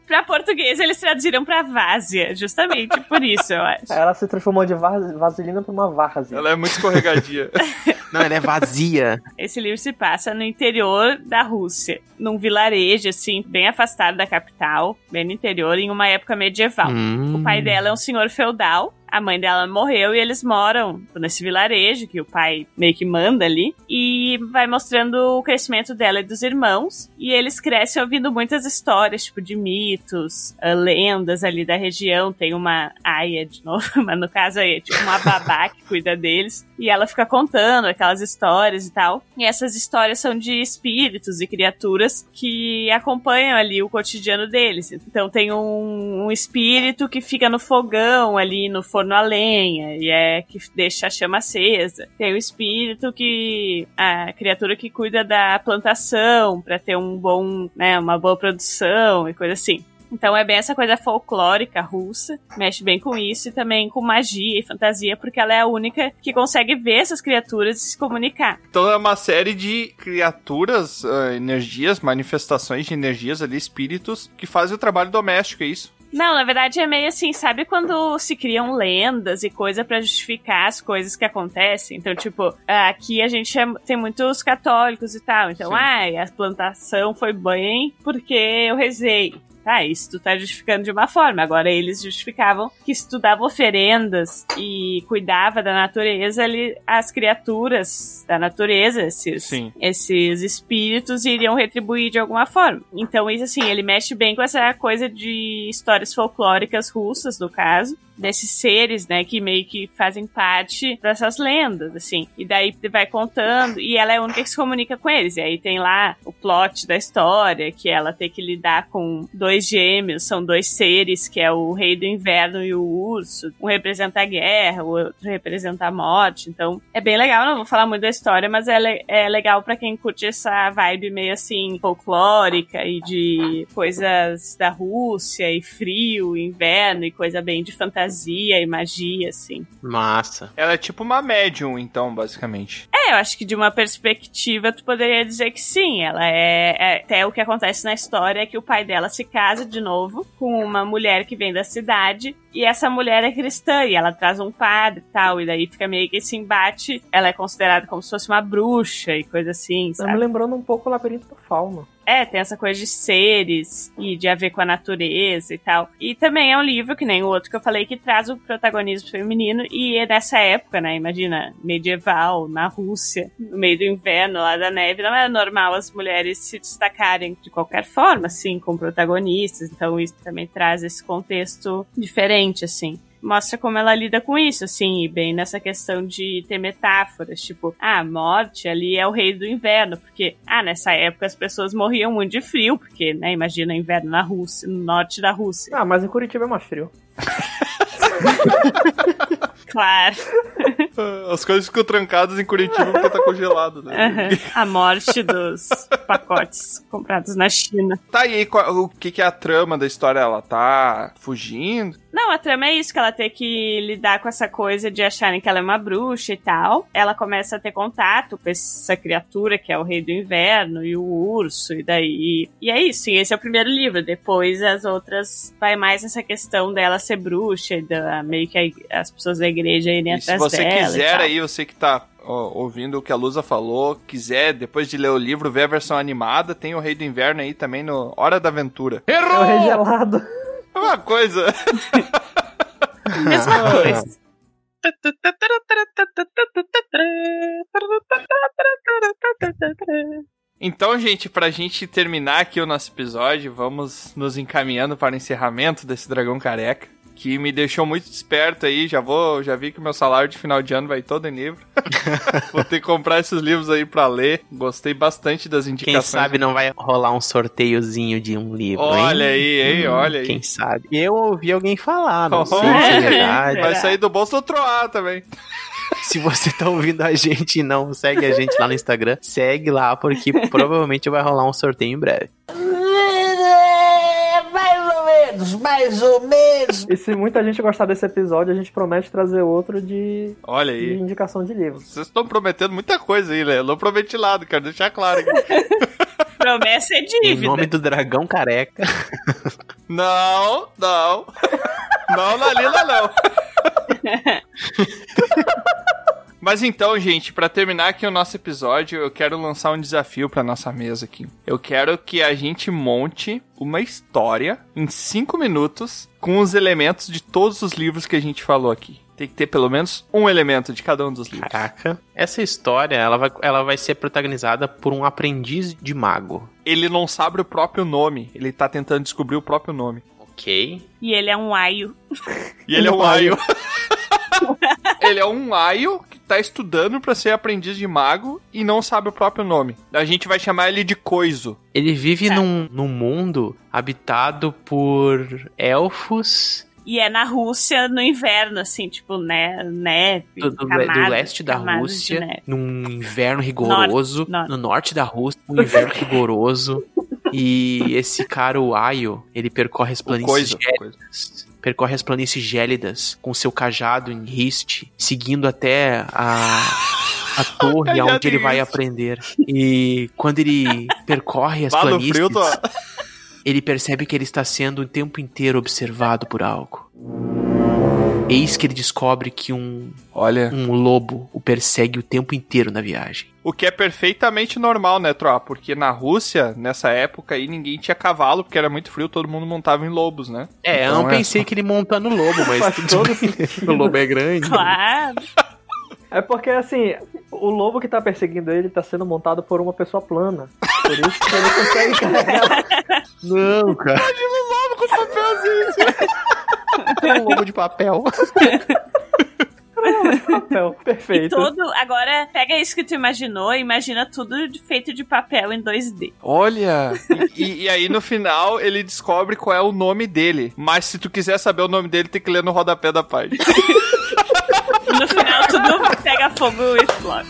Pra português eles traduziram pra Várzea, justamente por isso, eu acho. Ela se transformou de vas- vaselina pra uma várzea. Ela é muito escorregadia. Não, ela é vazia. Esse livro se passa no interior da Rússia, num vilarejo, assim, bem afastado da capital, bem no interior, em uma época medieval. Hum. O pai dela é um senhor feudal. A mãe dela morreu e eles moram nesse vilarejo que o pai meio que manda ali. E vai mostrando o crescimento dela e dos irmãos. E eles crescem ouvindo muitas histórias, tipo, de mitos, uh, lendas ali da região. Tem uma aia, de novo, mas no caso aí é tipo uma babá que cuida deles. E ela fica contando aquelas histórias e tal. E essas histórias são de espíritos e criaturas que acompanham ali o cotidiano deles. Então tem um, um espírito que fica no fogão ali, no forno a lenha, e é que deixa a chama acesa. Tem o espírito que. a criatura que cuida da plantação para ter um bom, né, uma boa produção e coisa assim. Então é bem essa coisa folclórica russa, mexe bem com isso e também com magia e fantasia, porque ela é a única que consegue ver essas criaturas e se comunicar. Então é uma série de criaturas, uh, energias, manifestações de energias ali, espíritos, que fazem o trabalho doméstico, é isso? Não, na verdade é meio assim, sabe quando se criam lendas e coisa para justificar as coisas que acontecem? Então, tipo, aqui a gente é, tem muitos católicos e tal. Então, ah, a plantação foi bem porque eu rezei. Tá, isso tu tá justificando de uma forma. Agora eles justificavam que se tu dava oferendas e cuidava da natureza, ali, as criaturas da natureza, esses, Sim. esses espíritos, iriam retribuir de alguma forma. Então, isso assim, ele mexe bem com essa coisa de histórias folclóricas russas, no caso desses seres, né, que meio que fazem parte dessas lendas, assim. E daí vai contando, e ela é a única que se comunica com eles. E aí tem lá o plot da história, que ela tem que lidar com dois gêmeos, são dois seres, que é o rei do inverno e o urso. Um representa a guerra, o outro representa a morte. Então, é bem legal, não vou falar muito da história, mas é, le é legal para quem curte essa vibe meio assim, folclórica e de coisas da Rússia e frio, inverno e coisa bem de fantasia fantasia e magia, assim. Massa. Ela é tipo uma médium, então, basicamente. É, eu acho que de uma perspectiva tu poderia dizer que sim. Ela é, é. Até o que acontece na história é que o pai dela se casa de novo com uma mulher que vem da cidade. E essa mulher é cristã e ela traz um padre e tal. E daí fica meio que esse embate. Ela é considerada como se fosse uma bruxa e coisa assim, sabe? Tá me lembrando um pouco o Labirinto do Fauno. É, tem essa coisa de seres e de a ver com a natureza e tal. E também é um livro, que nem o outro que eu falei, que traz o protagonismo feminino. E é nessa época, né? Imagina, medieval, na Rússia, no meio do inverno, lá da neve, não era normal as mulheres se destacarem de qualquer forma, assim, como protagonistas. Então isso também traz esse contexto diferente, assim mostra como ela lida com isso, assim, e bem nessa questão de ter metáforas, tipo, ah, a morte ali é o rei do inverno, porque, ah, nessa época as pessoas morriam muito de frio, porque, né, imagina inverno na Rússia, no norte da Rússia. Ah, mas em Curitiba é mais frio. claro. As coisas ficam trancadas em Curitiba porque tá congelado, né? Uhum. A morte dos pacotes comprados na China. Tá, e aí, o que, que é a trama da história? Ela tá fugindo? Não, a trama é isso, que ela tem que lidar com essa coisa de acharem que ela é uma bruxa e tal. Ela começa a ter contato com essa criatura que é o rei do inverno e o urso, e daí. E é isso, e esse é o primeiro livro. Depois as outras vai mais essa questão dela ser bruxa e da, meio que as pessoas da igreja irem e atrás dela. Se você dela quiser aí, você que tá ó, ouvindo o que a Lusa falou, quiser, depois de ler o livro, ver a versão animada, tem o Rei do Inverno aí também no Hora da Aventura. Errou! É o Rei Gelado. É uma coisa. Mesma coisa. Então, gente, pra gente terminar aqui o nosso episódio, vamos nos encaminhando para o encerramento desse dragão careca que me deixou muito esperto aí. Já vou, já vi que o meu salário de final de ano vai todo em livro. vou ter que comprar esses livros aí para ler. Gostei bastante das indicações. Quem sabe não vai rolar um sorteiozinho de um livro, Olha hein? aí, hein? Hum, Olha aí. Quem sabe? Eu ouvi alguém falar, não Oh, sei se é verdade. Vai sair do bolso do Troar também. Se você tá ouvindo a gente e não segue a gente lá no Instagram, segue lá, porque provavelmente vai rolar um sorteio em breve. Mais ou menos, mais ou menos. E se muita gente gostar desse episódio, a gente promete trazer outro de, Olha de aí. indicação de livro. Vocês estão prometendo muita coisa aí, né? Eu não prometi nada, quero deixar claro aqui. Promessa é Em dívida. nome do dragão careca. Não, não. Não na Lila, não. Mas então, gente, para terminar aqui o nosso episódio, eu quero lançar um desafio para nossa mesa aqui. Eu quero que a gente monte uma história em cinco minutos com os elementos de todos os livros que a gente falou aqui. Tem que ter pelo menos um elemento de cada um dos livros. Caraca. Essa história, ela vai, ela vai ser protagonizada por um aprendiz de mago. Ele não sabe o próprio nome. Ele tá tentando descobrir o próprio nome. Ok. E ele é um aio. E ele é um aio. ele é um aio tá estudando para ser aprendiz de mago e não sabe o próprio nome. A gente vai chamar ele de Coiso. Ele vive num, num mundo habitado por elfos E é na Rússia no inverno, assim, tipo, né, neve. do, do, camadas- do leste da Rússia, num inverno rigoroso, Norte, norte. no norte da Rússia, um inverno rigoroso. E esse cara, o Aio, ele percorre as planícies gélidas. Percorre as planícies gélidas com seu cajado em riste, seguindo até a, a torre cajado onde ele vai aprender. E quando ele percorre as planícies, ele percebe que ele está sendo o tempo inteiro observado por algo. Eis que ele descobre que um, Olha, um lobo o persegue o tempo inteiro na viagem. o que é perfeitamente normal, né, Troa? Porque na Rússia, nessa época aí, ninguém tinha cavalo, porque era muito frio, todo mundo montava em lobos, né? É, eu Então não pensei que ele monta no lobo, mas todo o lobo é grande. Claro. É porque, assim, o lobo que tá perseguindo ele tá sendo montado por uma pessoa plana. Por isso que ele consegue carregar Não, cara. lobo com papelzinho. É um lobo de papel. papel. E Perfeito. todo. Agora, pega isso que tu imaginou e imagina tudo de- feito de papel em 2D. Olha! E, e- e aí no final ele descobre qual é o nome dele. Mas se tu quiser saber o nome dele, tem que ler no rodapé da página. E no final tudo pega fogo e explode.